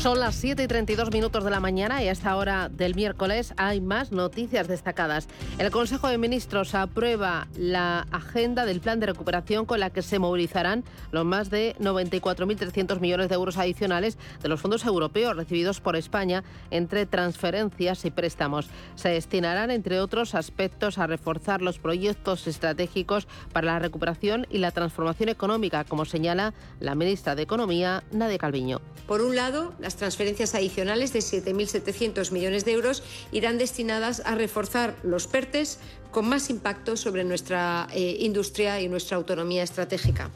Son las 7 y 32 minutos de la mañana y a esta hora del miércoles hay más noticias destacadas. El Consejo de Ministros aprueba la agenda del plan de recuperación con la que se movilizarán los más de 94.300 millones de euros adicionales de los fondos europeos recibidos por España entre transferencias y préstamos. Se destinarán, entre otros aspectos, a reforzar los proyectos estratégicos para la recuperación y la transformación económica, como señala la ministra de Economía, Nadia Calviño. Por un lado, las transferencias adicionales de 7.700 millones de euros irán destinadas a reforzar los PERTES con más impacto sobre nuestra eh, industria y nuestra autonomía estratégica.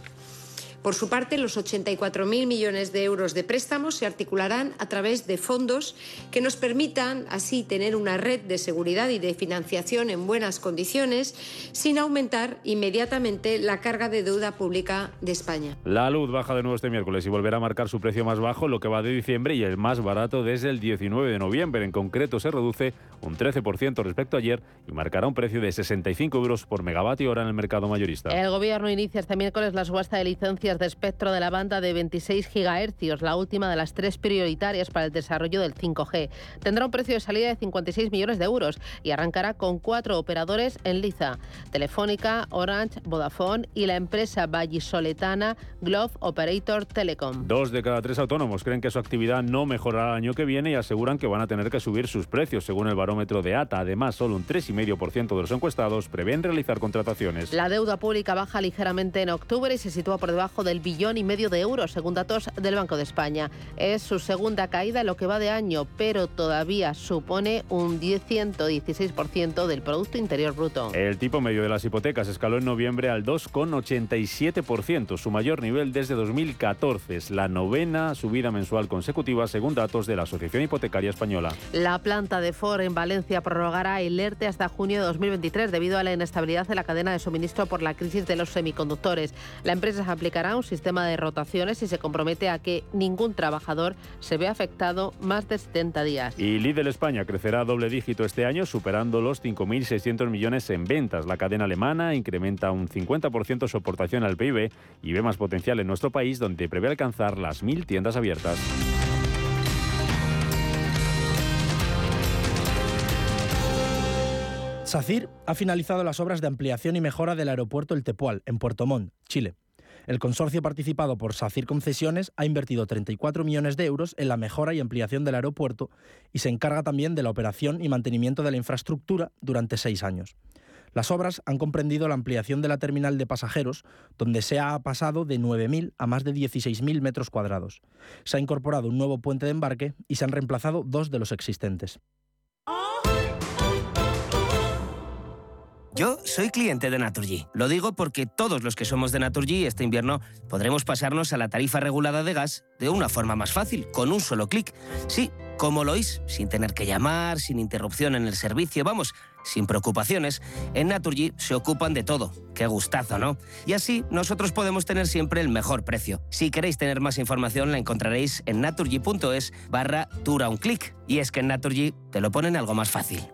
Por su parte, los 84.000 millones de euros de préstamos se articularán a través de fondos que nos permitan así tener una red de seguridad y de financiación en buenas condiciones sin aumentar inmediatamente la carga de deuda pública de España. La luz baja de nuevo este miércoles y volverá a marcar su precio más bajo, lo que va de diciembre y el más barato desde el 19 de noviembre. En concreto, se reduce un 13% respecto a ayer y marcará un precio de 65 euros por megavatio hora en el mercado mayorista. El gobierno inicia este miércoles la subasta de licencias de espectro de la banda de 26 gigahercios, la última de las tres prioritarias para el desarrollo del 5G. Tendrá un precio de salida de 56 millones de euros y arrancará con cuatro operadores en liza: Telefónica, Orange, Vodafone y la empresa vallisoletana Glove Operator Telecom. Dos de cada tres autónomos creen que su actividad no mejorará el año que viene y aseguran que van a tener que subir sus precios, según el barómetro de ATA. Además, solo un 3,5% de los encuestados prevén realizar contrataciones. La deuda pública baja ligeramente en octubre y se sitúa por debajo del billón y medio de euros, según datos del Banco de España. Es su segunda caída en lo que va de año, pero todavía supone un 116% del Producto Interior Bruto. El tipo medio de las hipotecas escaló en noviembre al 2,87%, su mayor nivel desde 2014. Es la novena subida mensual consecutiva, según datos de la Asociación Hipotecaria Española. La planta de Ford en Valencia prorrogará el ERTE hasta junio de 2023 debido a la inestabilidad de la cadena de suministro por la crisis de los semiconductores. La empresa aplicará un sistema de rotaciones y se compromete a que ningún trabajador se vea afectado más de 70 días. Y Lidl España crecerá a doble dígito este año, superando los 5.600 millones en ventas. La cadena alemana incrementa un 50% su aportación al PIB y ve más potencial en nuestro país, donde prevé alcanzar las 1.000 tiendas abiertas. SACIR ha finalizado las obras de ampliación y mejora del aeropuerto El Tepual, en Puerto Montt, Chile. El consorcio participado por SACIR Concesiones ha invertido 34 millones de euros en la mejora y ampliación del aeropuerto y se encarga también de la operación y mantenimiento de la infraestructura durante seis años. Las obras han comprendido la ampliación de la terminal de pasajeros, donde se ha pasado de 9.000 a más de 16.000 metros cuadrados. Se ha incorporado un nuevo puente de embarque y se han reemplazado dos de los existentes. Yo soy cliente de Naturgy. Lo digo porque todos los que somos de Naturgy este invierno podremos pasarnos a la tarifa regulada de gas de una forma más fácil, con un solo clic. Sí, como lo oís, sin tener que llamar, sin interrupción en el servicio, vamos, sin preocupaciones. En Naturgy se ocupan de todo. Qué gustazo, ¿no? Y así nosotros podemos tener siempre el mejor precio. Si queréis tener más información la encontraréis en naturgy.es barra dura un clic. Y es que en Naturgy te lo ponen algo más fácil.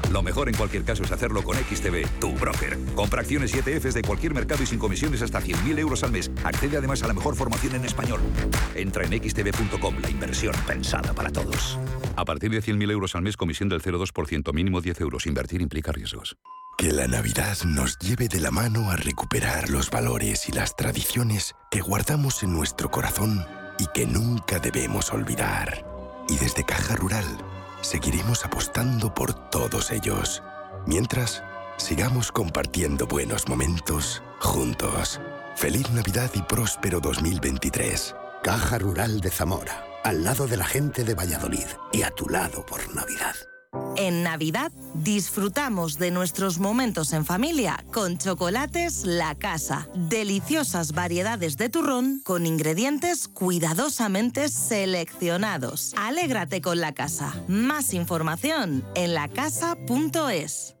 Lo mejor en cualquier caso es hacerlo con XTB, tu broker. Compra acciones y ETFs de cualquier mercado y sin comisiones hasta 100.000 euros al mes. Accede además a la mejor formación en español. Entra en xtb.com, la inversión pensada para todos. A partir de 100.000 euros al mes, comisión del 0,2%, mínimo 10 euros. Invertir implica riesgos. Que la Navidad nos lleve de la mano a recuperar los valores y las tradiciones que guardamos en nuestro corazón y que nunca debemos olvidar. Y desde Caja Rural seguiremos apostando por todos ellos. Mientras, sigamos compartiendo buenos momentos juntos. Feliz Navidad y próspero 2023. Caja Rural de Zamora, al lado de la gente de Valladolid y a tu lado por Navidad. En Navidad disfrutamos de nuestros momentos en familia con Chocolates La Casa. Deliciosas variedades de turrón con ingredientes cuidadosamente seleccionados. Alégrate con La Casa. Más información en lacasa.es.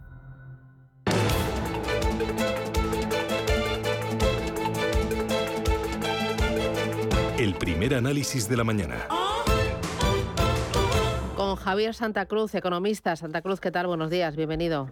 El primer análisis de la mañana. Con Javier Santa Cruz, economista. Santa Cruz, ¿qué tal? Buenos días, bienvenido.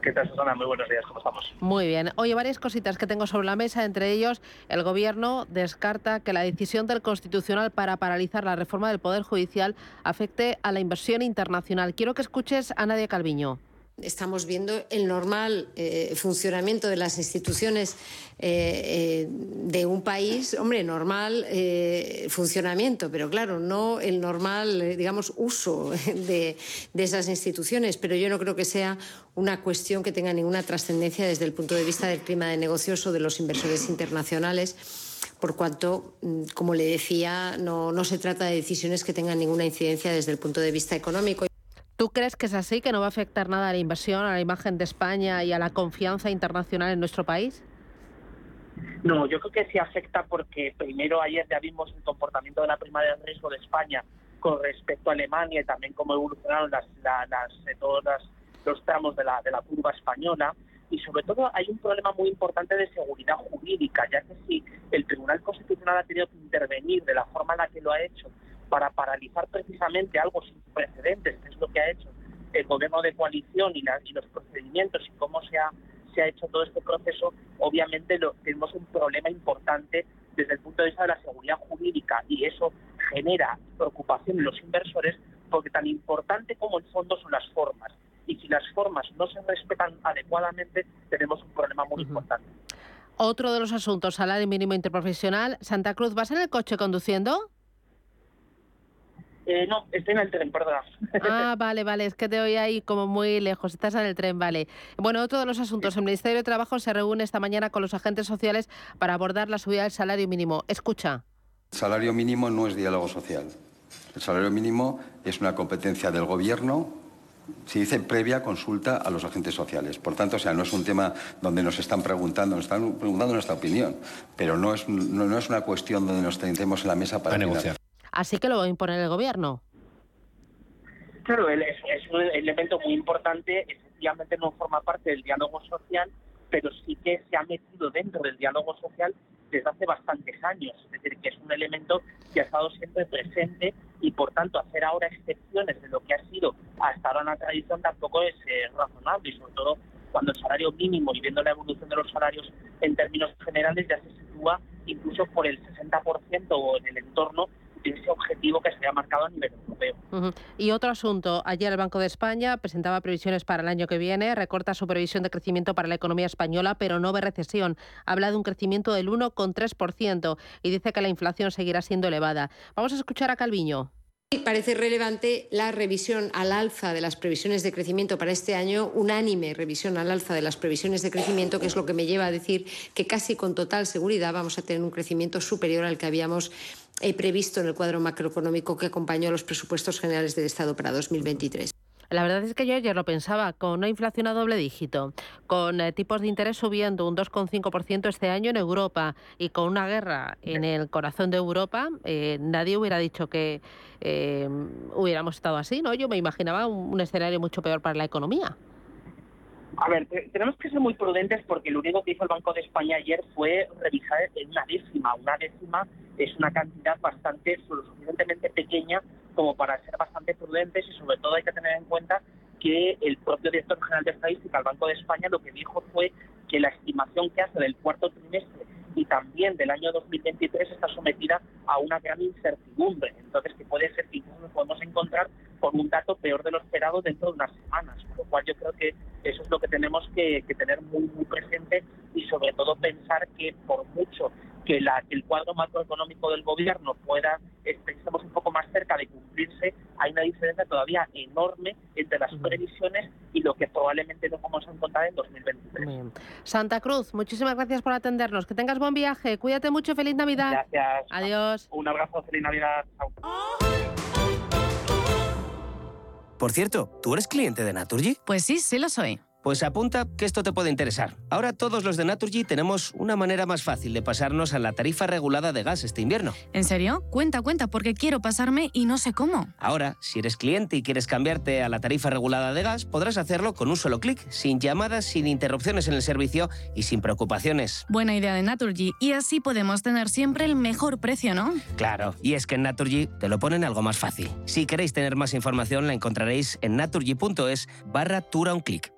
¿Qué tal, Susana? Muy buenos días, ¿cómo estamos? Muy bien. Oye, varias cositas que tengo sobre la mesa, entre ellos el Gobierno descarta que la decisión del Constitucional para paralizar la reforma del Poder Judicial afecte a la inversión internacional. Quiero que escuches a Nadia Calviño estamos viendo el normal eh, funcionamiento de las instituciones eh, eh, de un país, hombre, normal funcionamiento, pero claro, no el normal, digamos, uso de, de, esas instituciones. Pero yo no creo que sea una cuestión que tenga ninguna trascendencia desde el punto de vista del clima de negocios o de los inversores internacionales por cuanto, mm, como le decía, no, no se trata de decisiones que tengan ninguna incidencia desde el punto de vista económico. ¿Tú crees que es así, que no va a afectar nada a la inversión, a la imagen de España y a la confianza internacional en nuestro país? No, yo creo que sí afecta porque primero ayer ya vimos el comportamiento de la prima de riesgo de España con respecto a Alemania y también cómo evolucionaron las, las, eh, todos los tramos de la, de la curva española. Y sobre todo hay un problema muy importante de seguridad jurídica, ya que si el Tribunal Constitucional ha tenido que intervenir de la forma en la que lo ha hecho para paralizar precisamente algo sin precedentes, que es lo que ha hecho el gobierno de coalición y, los procedimientos y cómo se ha, se ha hecho todo este proceso, obviamente lo, tenemos un problema importante desde el punto de vista de la seguridad jurídica y eso genera preocupación en los inversores porque tan importante como el fondo son las formas. Y si las formas no se respetan adecuadamente, tenemos un problema muy importante. Otro de los asuntos, salario mínimo interprofesional. Santa Cruz, ¿vas en el coche conduciendo? Eh, no, estoy en el tren, perdona. Ah, vale, vale, es que te oí ahí como muy lejos, estás en el tren, vale. Bueno, otro de los asuntos, el Ministerio de Trabajo se reúne esta mañana con los agentes sociales para abordar la subida del salario mínimo. Escucha. El salario mínimo no es diálogo social. El salario mínimo es una competencia del Gobierno se dice previa consulta a los agentes sociales. Por tanto, o sea, no es un tema donde nos están preguntando, nos están preguntando nuestra opinión, pero no es, no, es una cuestión donde nos sentemos en la mesa para negociar. Así que lo va a imponer el gobierno. Claro, es, un elemento muy importante, efectivamente no forma parte del diálogo social, pero sí que se ha metido dentro del diálogo social desde hace bastantes años. Es decir, que es un elemento que ha estado siempre presente y, por tanto, hacer ahora excepciones de lo que ha sido hasta ahora una tradición tampoco es eh, razonable, y sobre todo cuando el salario mínimo y viendo la evolución de los salarios en términos generales ya se sitúa incluso por el 60% o en el entorno ese objetivo que se había marcado a nivel europeo. Y otro asunto, ayer el Banco de España presentaba previsiones para el año que viene, recorta su previsión de crecimiento para la economía española, pero no ve recesión. Habla de un crecimiento del 1,3% y dice que la inflación seguirá siendo elevada. Vamos a escuchar a Calviño. Parece relevante la revisión al alza de las previsiones de crecimiento para este año, unánime revisión al alza de las previsiones de crecimiento, que es lo que me lleva a decir que casi con total seguridad vamos a tener un crecimiento superior al que habíamos eh, previsto en el cuadro macroeconómico que acompañó a los presupuestos generales del Estado para 2023. La verdad es que yo ayer lo pensaba, con una inflación a doble dígito, con eh, tipos de interés subiendo un 2,5% este año en Europa y con una guerra en el corazón de Europa, eh, nadie hubiera dicho que eh, hubiéramos estado así, ¿no? Yo me imaginaba un, escenario mucho peor para la economía. A ver, tenemos que ser muy prudentes porque lo único que hizo el Banco de España ayer fue revisar en una décima. Una décima es una cantidad bastante, suficientemente pequeña como para ser bastante prudentes y sobre todo hay que tener en cuenta que el propio director general de estadística, el Banco de España, lo que dijo fue que la estimación que hace del cuarto trimestre y también del año 2023 está sometida a una gran incertidumbre. Entonces, que puede ser que nos podemos encontrar con un dato peor de lo esperado dentro de unas semanas. Con lo cual, yo creo que eso es lo que tenemos que, tener muy, muy presente y, sobre todo, pensar que por mucho que, la, el cuadro macroeconómico del gobierno pueda, estemos un poco más más cerca de cumplirse, hay una diferencia todavía enorme entre las previsiones y lo que probablemente no vamos a encontrar en 2023. Santa Cruz, muchísimas gracias por atendernos. Que tengas buen viaje. Cuídate mucho. Feliz Navidad. Gracias. Adiós. Un abrazo. Feliz Navidad. Chao. Por cierto, ¿tú eres cliente de Naturgy? Pues sí, sí lo soy. Pues apunta que esto te puede interesar. Ahora todos los de Naturgy tenemos una manera más fácil de pasarnos a la tarifa regulada de gas este invierno. ¿En serio? Cuenta, cuenta, porque quiero pasarme y no sé cómo. Ahora, si eres cliente y quieres cambiarte a la tarifa regulada de gas, podrás hacerlo con un solo clic, sin llamadas, sin interrupciones en el servicio y sin preocupaciones. Buena idea de Naturgy. Y así podemos tener siempre el mejor precio, ¿no? Claro, y es que en Naturgy te lo ponen algo más fácil. Si queréis tener más información, la encontraréis en naturgy.es barra tura un clic.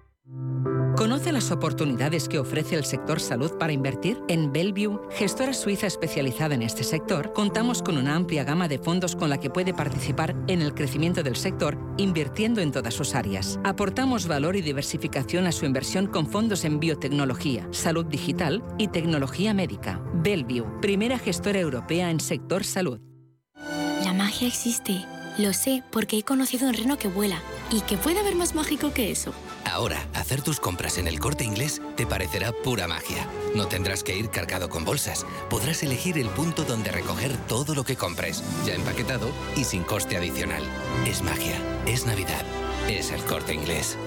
¿Conoce las oportunidades que ofrece el sector salud para invertir? En Bellevue, gestora suiza especializada en este sector, contamos con una amplia gama de fondos con la que puede participar en el crecimiento del sector, invirtiendo en todas sus áreas. Aportamos valor y diversificación a su inversión con fondos en biotecnología, salud digital y tecnología médica. Bellevue, primera gestora europea en sector salud. La magia existe. Lo sé porque he conocido un reno que vuela. ¿Y que puede haber más mágico que eso? Ahora, hacer tus compras en el corte inglés te parecerá pura magia. No tendrás que ir cargado con bolsas. Podrás elegir el punto donde recoger todo lo que compres, ya empaquetado y sin coste adicional. Es magia, es Navidad, es el corte inglés.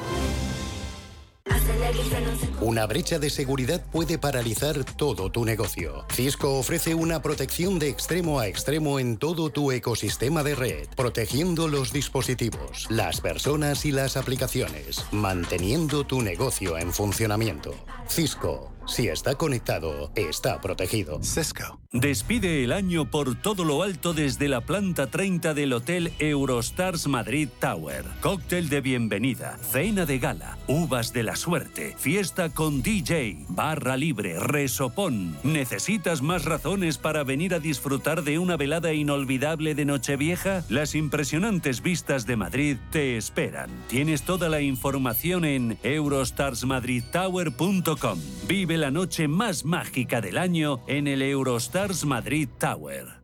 Una brecha de seguridad puede paralizar todo tu negocio. Cisco ofrece una protección de extremo a extremo en todo tu ecosistema de red, protegiendo los dispositivos, las personas y las aplicaciones, manteniendo tu negocio en funcionamiento. Cisco, si está conectado, está protegido. Cisco. Despide el año por todo lo alto desde la planta 30 del Hotel Eurostars Madrid Tower. Cóctel de bienvenida, cena de gala, uvas de la suerte, fiesta con DJ, barra libre, resopón. ¿Necesitas más razones para venir a disfrutar de una velada inolvidable de Nochevieja? Las impresionantes vistas de Madrid te esperan. Tienes toda la información en eurostarsmadridtower.com. Vive la noche más mágica del año en el Eurostars Madrid Tower.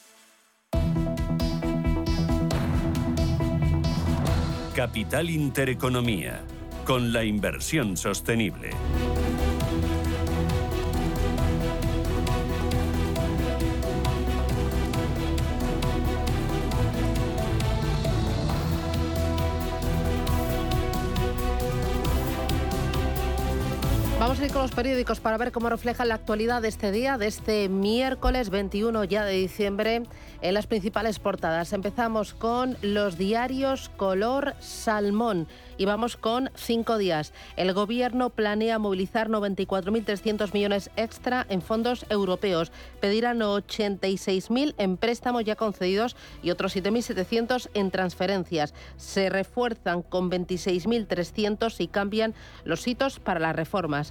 Capital Intereconomía, con la inversión sostenible. Vamos a ir con los periódicos para ver cómo reflejan la actualidad de este día, de este miércoles 21 ya de diciembre, en las principales portadas. Empezamos con los diarios color salmón y vamos con cinco días. El gobierno planea movilizar 94.300 millones extra en fondos europeos. Pedirán 86.000 en préstamos ya concedidos y otros 7.700 en transferencias. Se refuerzan con 26.300 y cambian los hitos para las reformas.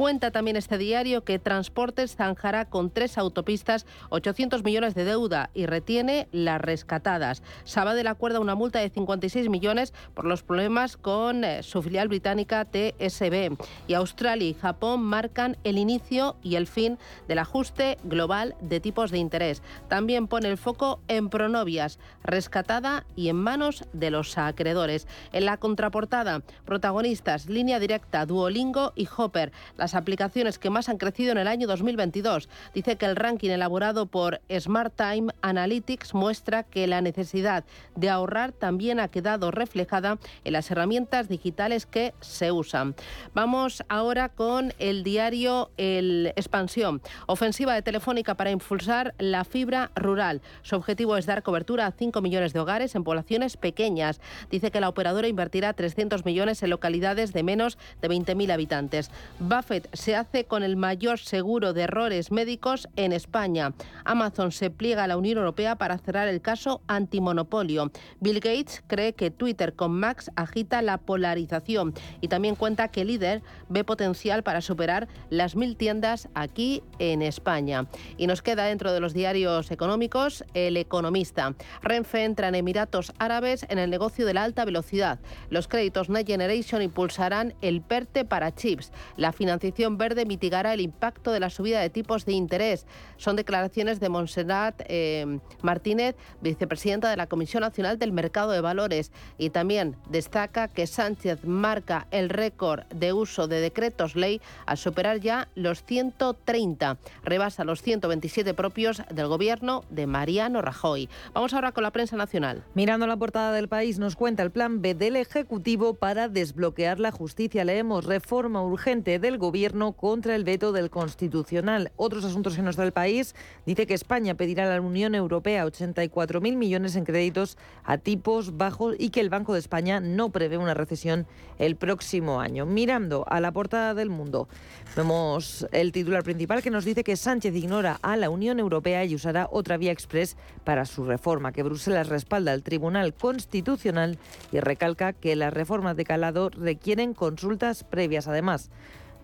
Cuenta también este diario que Transportes zanjará con tres autopistas 800 millones de deuda y retiene las rescatadas. Sabadell acuerda una multa de 56 millones por los problemas con eh, su filial británica TSB. Y Australia y Japón marcan el inicio y el fin del ajuste global de tipos de interés. También pone el foco en Pronovias, rescatada y en manos de los acreedores. En la contraportada, protagonistas, línea directa, Duolingo y Hopper. Twitter, las aplicaciones que más han crecido en el año 2022. Dice que el ranking elaborado por Smart Time Analytics muestra que la necesidad de ahorrar también ha quedado reflejada en las herramientas digitales que se usan. Vamos ahora con el diario El Expansión. Ofensiva de Telefónica para impulsar la fibra rural. Su objetivo es dar cobertura a 5 millones de hogares en poblaciones pequeñas. Dice que la operadora invertirá 300 millones en localidades de menos de 20.000 habitantes. Buffett se hace con el mayor seguro de errores médicos en España. Amazon se pliega a la Unión Europea para cerrar el caso antimonopolio. Bill Gates cree que Twitter con Max agita la polarización y también cuenta que líder ve potencial para superar las mil tiendas aquí en España. Y nos queda dentro de los diarios económicos El Economista. Renfe entra en Emiratos Árabes en el negocio de la alta velocidad. Los créditos Next Generation impulsarán el PERTE para chips. La financiación verde mitigará el impacto de la subida de tipos de interés. Son declaraciones de Montserrat eh, Martínez, vicepresidenta de la Comisión Nacional del Mercado de Valores. Y también destaca que Sánchez marca el récord de uso de decretos ley al superar ya los 130. Rebasa los 127 propios del gobierno de Mariano Rajoy. Vamos ahora con la prensa nacional. Mirando la portada del país nos cuenta el plan B del Ejecutivo para desbloquear la justicia. Leemos reforma urgente del Gobierno contra el veto del Constitucional. Otros asuntos en nuestro país dice que España pedirá a la Unión Europea 84.000 millones en créditos a tipos bajos y que el Banco de España no prevé una recesión el próximo año. Mirando a la portada del mundo, vemos el titular principal que nos dice que Sánchez ignora a la Unión Europea y usará otra vía express para su reforma, que Bruselas respalda al Tribunal Constitucional y recalca que las reformas de calado requieren consultas previas. Además,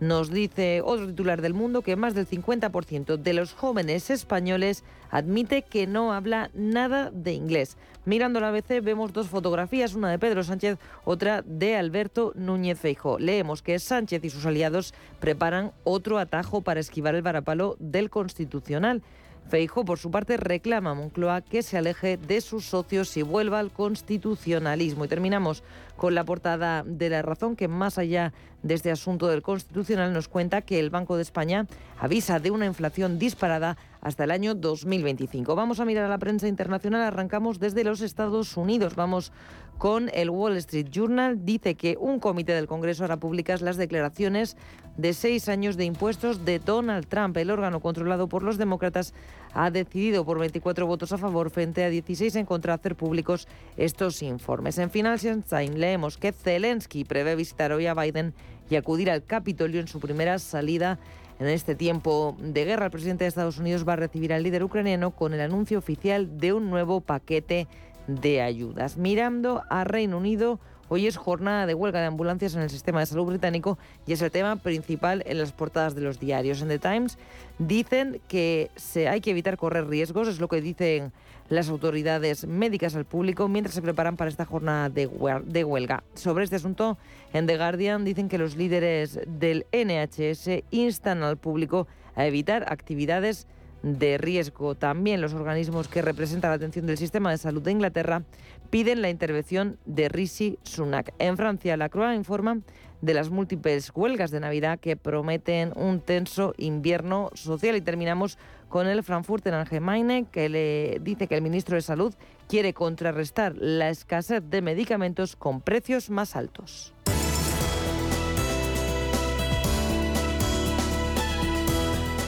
nos dice otro titular del mundo que más del 50% de los jóvenes españoles admite que no habla nada de inglés. Mirando la ABC vemos dos fotografías, una de Pedro Sánchez, otra de Alberto Núñez Feijo. Leemos que Sánchez y sus aliados preparan otro atajo para esquivar el varapalo del Constitucional. Feijo, por su parte, reclama a Moncloa que se aleje de sus socios y vuelva al constitucionalismo. Y terminamos con la portada de La Razón, que más allá de este asunto del Constitucional nos cuenta que el Banco de España avisa de una inflación disparada hasta el año 2025. Vamos a mirar a la prensa internacional. Arrancamos desde los Estados Unidos. Vamos con el Wall Street Journal. Dice que un comité del Congreso hará públicas las declaraciones de seis años de impuestos de Donald Trump. El órgano controlado por los demócratas ha decidido por 24 votos a favor frente a 16 en contra hacer públicos estos informes. En Financial Times leemos que Zelensky prevé visitar hoy a Biden y acudir al Capitolio en su primera salida en este tiempo de guerra. El presidente de Estados Unidos va a recibir al líder ucraniano con el anuncio oficial de un nuevo paquete de ayudas. Mirando a Reino Unido, Hoy es jornada de huelga de ambulancias en el sistema de salud británico y es el tema principal en las portadas de los diarios. En The Times dicen que se hay que evitar correr riesgos, es lo que dicen las autoridades médicas al público mientras se preparan para esta jornada de, huelga. Sobre este asunto, en The Guardian dicen que los líderes del NHS instan al público a evitar actividades de riesgo. También los organismos que representan la atención del sistema de salud de Inglaterra piden la intervención de Rishi Sunak. En Francia, la Croix informa de las múltiples huelgas de Navidad que prometen un tenso invierno social. Y terminamos con el Frankfurter Allgemeine, que le dice que el ministro de Salud quiere contrarrestar la escasez de medicamentos con precios más altos.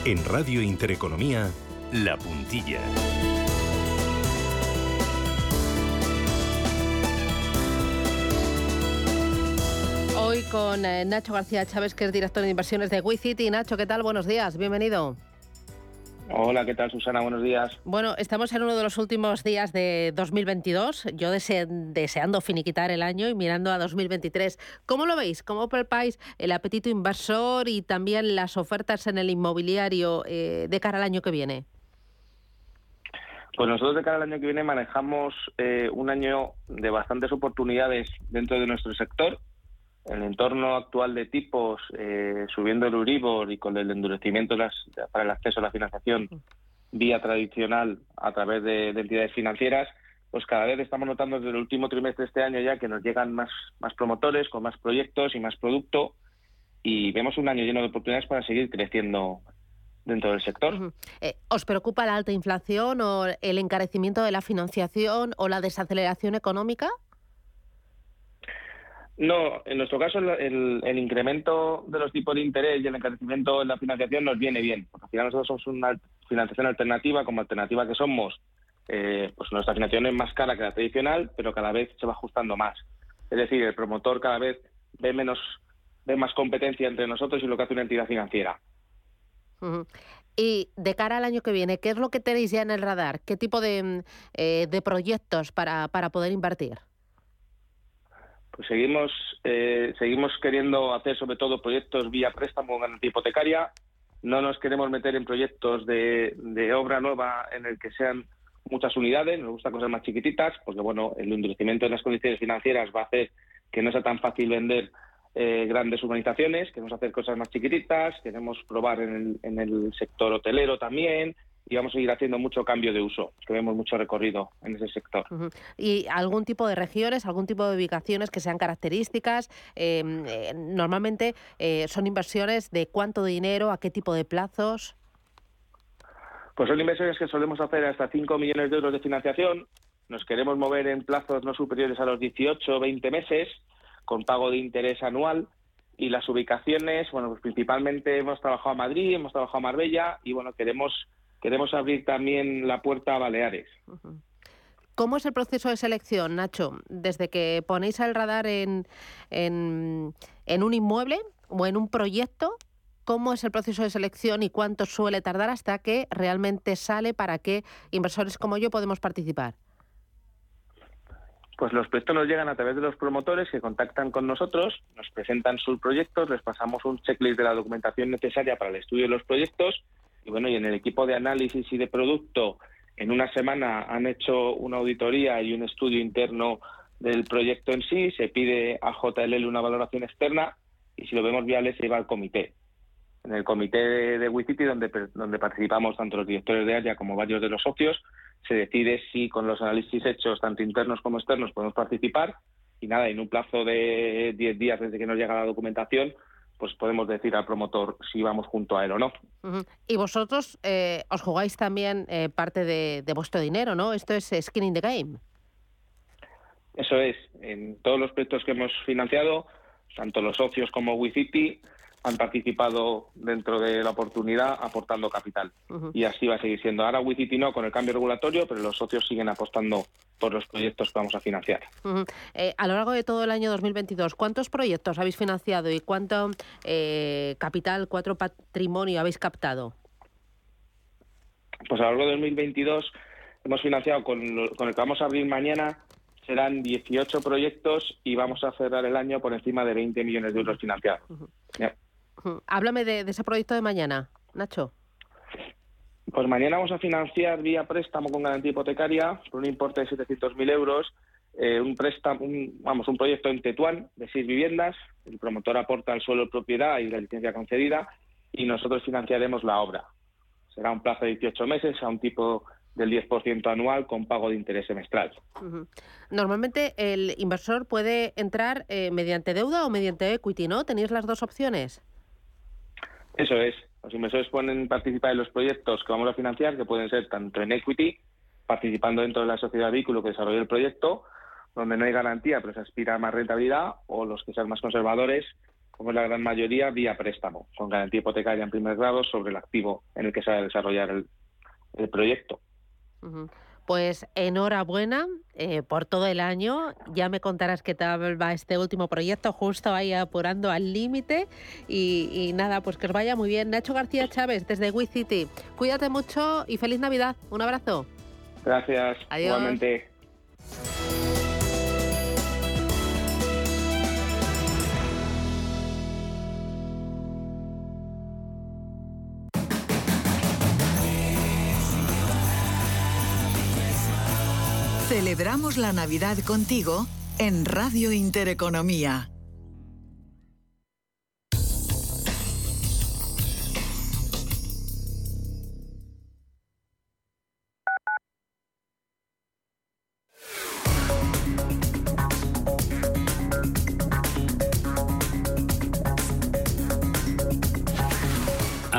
En Radio Intereconomía, La Puntilla. Hoy con eh, Nacho García Chávez, que es director de inversiones de WeCity. Nacho, ¿qué tal? Buenos días, bienvenido. Hola, ¿qué tal Susana? Buenos días. Bueno, estamos en uno de los últimos días de 2022, yo deseando finiquitar el año y mirando a 2023. ¿Cómo lo veis? ¿Cómo palpáis el apetito inversor y también las ofertas en el inmobiliario eh, de cara al año que viene? Pues nosotros de cara al año que viene manejamos eh, un año de bastantes oportunidades dentro de nuestro sector el entorno actual de tipos, eh, subiendo el Uribor y con el endurecimiento para el acceso a la financiación vía tradicional a través de, entidades financieras, pues cada vez estamos notando desde el último trimestre de este año ya que nos llegan más, más promotores con más proyectos y más producto y vemos un año lleno de oportunidades para seguir creciendo dentro del sector. Eh, ¿Os preocupa la alta inflación o el encarecimiento de la financiación o la desaceleración económica? No, en nuestro caso el, el, incremento de los tipos de interés y el encarecimiento en la financiación nos viene bien, porque al final nosotros somos una financiación alternativa, como alternativa que somos, eh, pues nuestra financiación es más cara que la tradicional, pero cada vez se va ajustando más. Es decir, el promotor cada vez ve menos, ve más competencia entre nosotros y lo que hace una entidad financiera. Y de cara al año que viene, ¿qué es lo que tenéis ya en el radar? ¿Qué tipo de, mm, eh, de proyectos para, para poder invertir? Pues seguimos, eh, seguimos queriendo hacer sobre todo proyectos vía préstamo o garantía hipotecaria. No nos queremos meter en proyectos de, de, obra nueva en el que sean muchas unidades, nos gustan cosas más chiquititas, porque bueno, el endurecimiento de las condiciones financieras va a hacer que no sea tan fácil vender eh, grandes urbanizaciones, queremos hacer cosas más chiquititas, queremos probar en el, en el sector hotelero también, y vamos a ir haciendo mucho cambio de uso, que vemos mucho recorrido en ese sector. ¿Y algún tipo de regiones, algún tipo de ubicaciones que sean características? Em, eh, normalmente eh, son inversiones de cuánto dinero, a qué tipo de plazos. Pues son inversiones que solemos hacer hasta 5 millones de euros de financiación. Nos queremos mover en plazos no superiores a los 18 o 20 meses, con pago de interés anual. Y las ubicaciones, bueno, pues principalmente hemos trabajado a Madrid, hemos trabajado a Marbella y bueno, queremos queremos abrir también la puerta a Baleares. ¿Cómo es el proceso de selección, Nacho? Desde que ponéis el radar en, en, un inmueble o en un proyecto, ¿cómo es el proceso de selección y cuánto suele tardar hasta que realmente sale para que inversores como yo podemos participar? Pues los proyectos nos llegan a través de los promotores que contactan con nosotros, nos presentan sus proyectos, les pasamos un checklist de la documentación necesaria para el estudio de los proyectos y bueno, y en el equipo de análisis y de producto, en una semana han hecho una auditoría y un estudio interno del proyecto en sí, se pide a JLL una valoración externa y si lo vemos viable se lleva al comité. En el comité de WICITI, donde, donde participamos tanto los directores de área como varios de los socios, se decide si con los análisis hechos, tanto internos como externos, podemos participar. Y nada, en un plazo de 10 días desde que nos llega la documentación, pues podemos decir al promotor si vamos junto a él o no. Y vosotros eh, os jugáis también eh, parte de, vuestro dinero, ¿no? Esto es skin in the game. Eso es. En todos los proyectos que hemos financiado, tanto los socios como WeCity han participado dentro de la oportunidad aportando capital. Y así va a seguir siendo. Ahora WeCity no con el cambio regulatorio, pero los socios siguen apostando por los proyectos que vamos a financiar. Eh, a lo largo de todo el año 2022, ¿cuántos proyectos habéis financiado y cuánto eh, capital, cuatro patrimonio habéis captado? Pues a lo largo de 2022 hemos financiado con, con el que vamos a abrir mañana serán 18 proyectos y vamos a cerrar el año por encima de 20 millones de euros financiados. Háblame de, ese proyecto de mañana, Nacho. Pues mañana vamos a financiar vía préstamo con garantía hipotecaria por un importe de 700.000 euros eh, un préstamo, vamos, un proyecto en Tetuán de seis viviendas. El promotor aporta el suelo de propiedad y la licencia concedida y nosotros financiaremos la obra. Será un plazo de 18 meses a un tipo del 10% anual con pago de interés semestral. Normalmente el inversor puede entrar eh, mediante deuda o mediante equity, ¿no? ¿Tenéis las dos opciones? Eso es. Los inversores pueden participar en los proyectos que vamos a financiar, que pueden ser tanto en equity, participando dentro de la sociedad vehículo que desarrolla el proyecto, donde no hay garantía, pero se aspira a más rentabilidad, o los que sean más conservadores, como es la gran mayoría, vía préstamo, con garantía hipotecaria en primer grado sobre el activo en el que se va a desarrollar el, proyecto. Pues enhorabuena eh, por todo el año. Ya me contarás qué tal va este último proyecto, justo ahí apurando al límite. Y, nada, pues que os vaya muy bien. Nacho García Chávez, desde WeCity. Cuídate mucho y feliz Navidad. Un abrazo. Gracias. Adiós. Igualmente. Celebramos la Navidad contigo en Radio Intereconomía.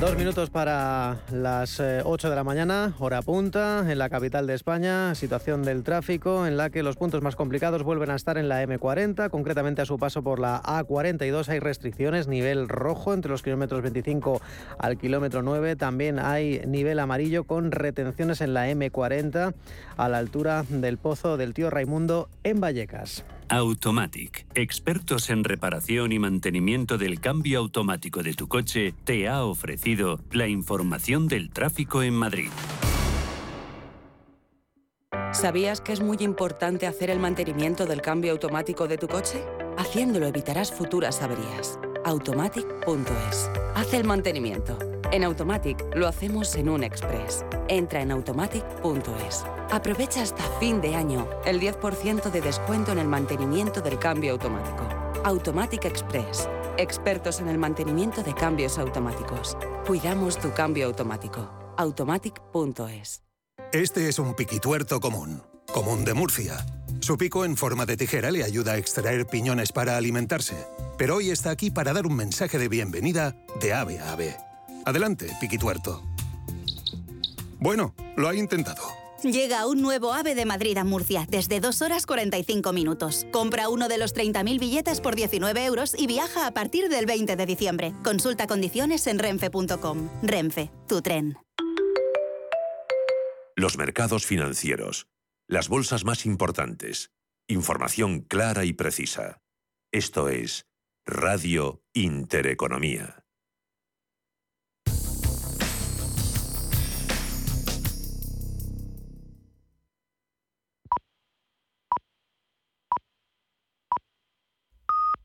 Dos minutos para las 8 eh, de la mañana, hora punta, en la capital de España, situación del tráfico en la que los puntos más complicados vuelven a estar en la M40, concretamente a su paso por la A42 hay restricciones, nivel rojo entre los kilómetros 25 al kilómetro 9, también hay nivel amarillo con retenciones en la M40 a la altura del pozo del tío Raimundo en Vallecas. Automatic, expertos en reparación y mantenimiento del cambio automático de tu coche, te ha ofrecido la información del tráfico en Madrid. ¿Sabías que es muy importante hacer el mantenimiento del cambio automático de tu coche? Haciéndolo evitarás futuras averías. Automatic.es. Haz el mantenimiento. En Automatic lo hacemos en un express. Entra en automatic.es. Aprovecha hasta fin de año el 10% de descuento en el mantenimiento del cambio automático. Automatic Express. Expertos en el mantenimiento de cambios automáticos. Cuidamos tu cambio automático. Automatic.es. Este es un piquituerto común. Común de Murcia. Su pico en forma de tijera le ayuda a extraer piñones para alimentarse. Pero hoy está aquí para dar un mensaje de bienvenida de ave a ave. Adelante, piquituerto. Bueno, lo ha intentado. Llega un nuevo AVE de Madrid a Murcia desde 2 horas 45 minutos. Compra uno de los 30.000 billetes por 19 euros y viaja a partir del 20 de diciembre. Consulta condiciones en renfe.com. Renfe, tu tren. Los mercados financieros. Las bolsas más importantes. Información clara y precisa. Esto es Radio Intereconomía.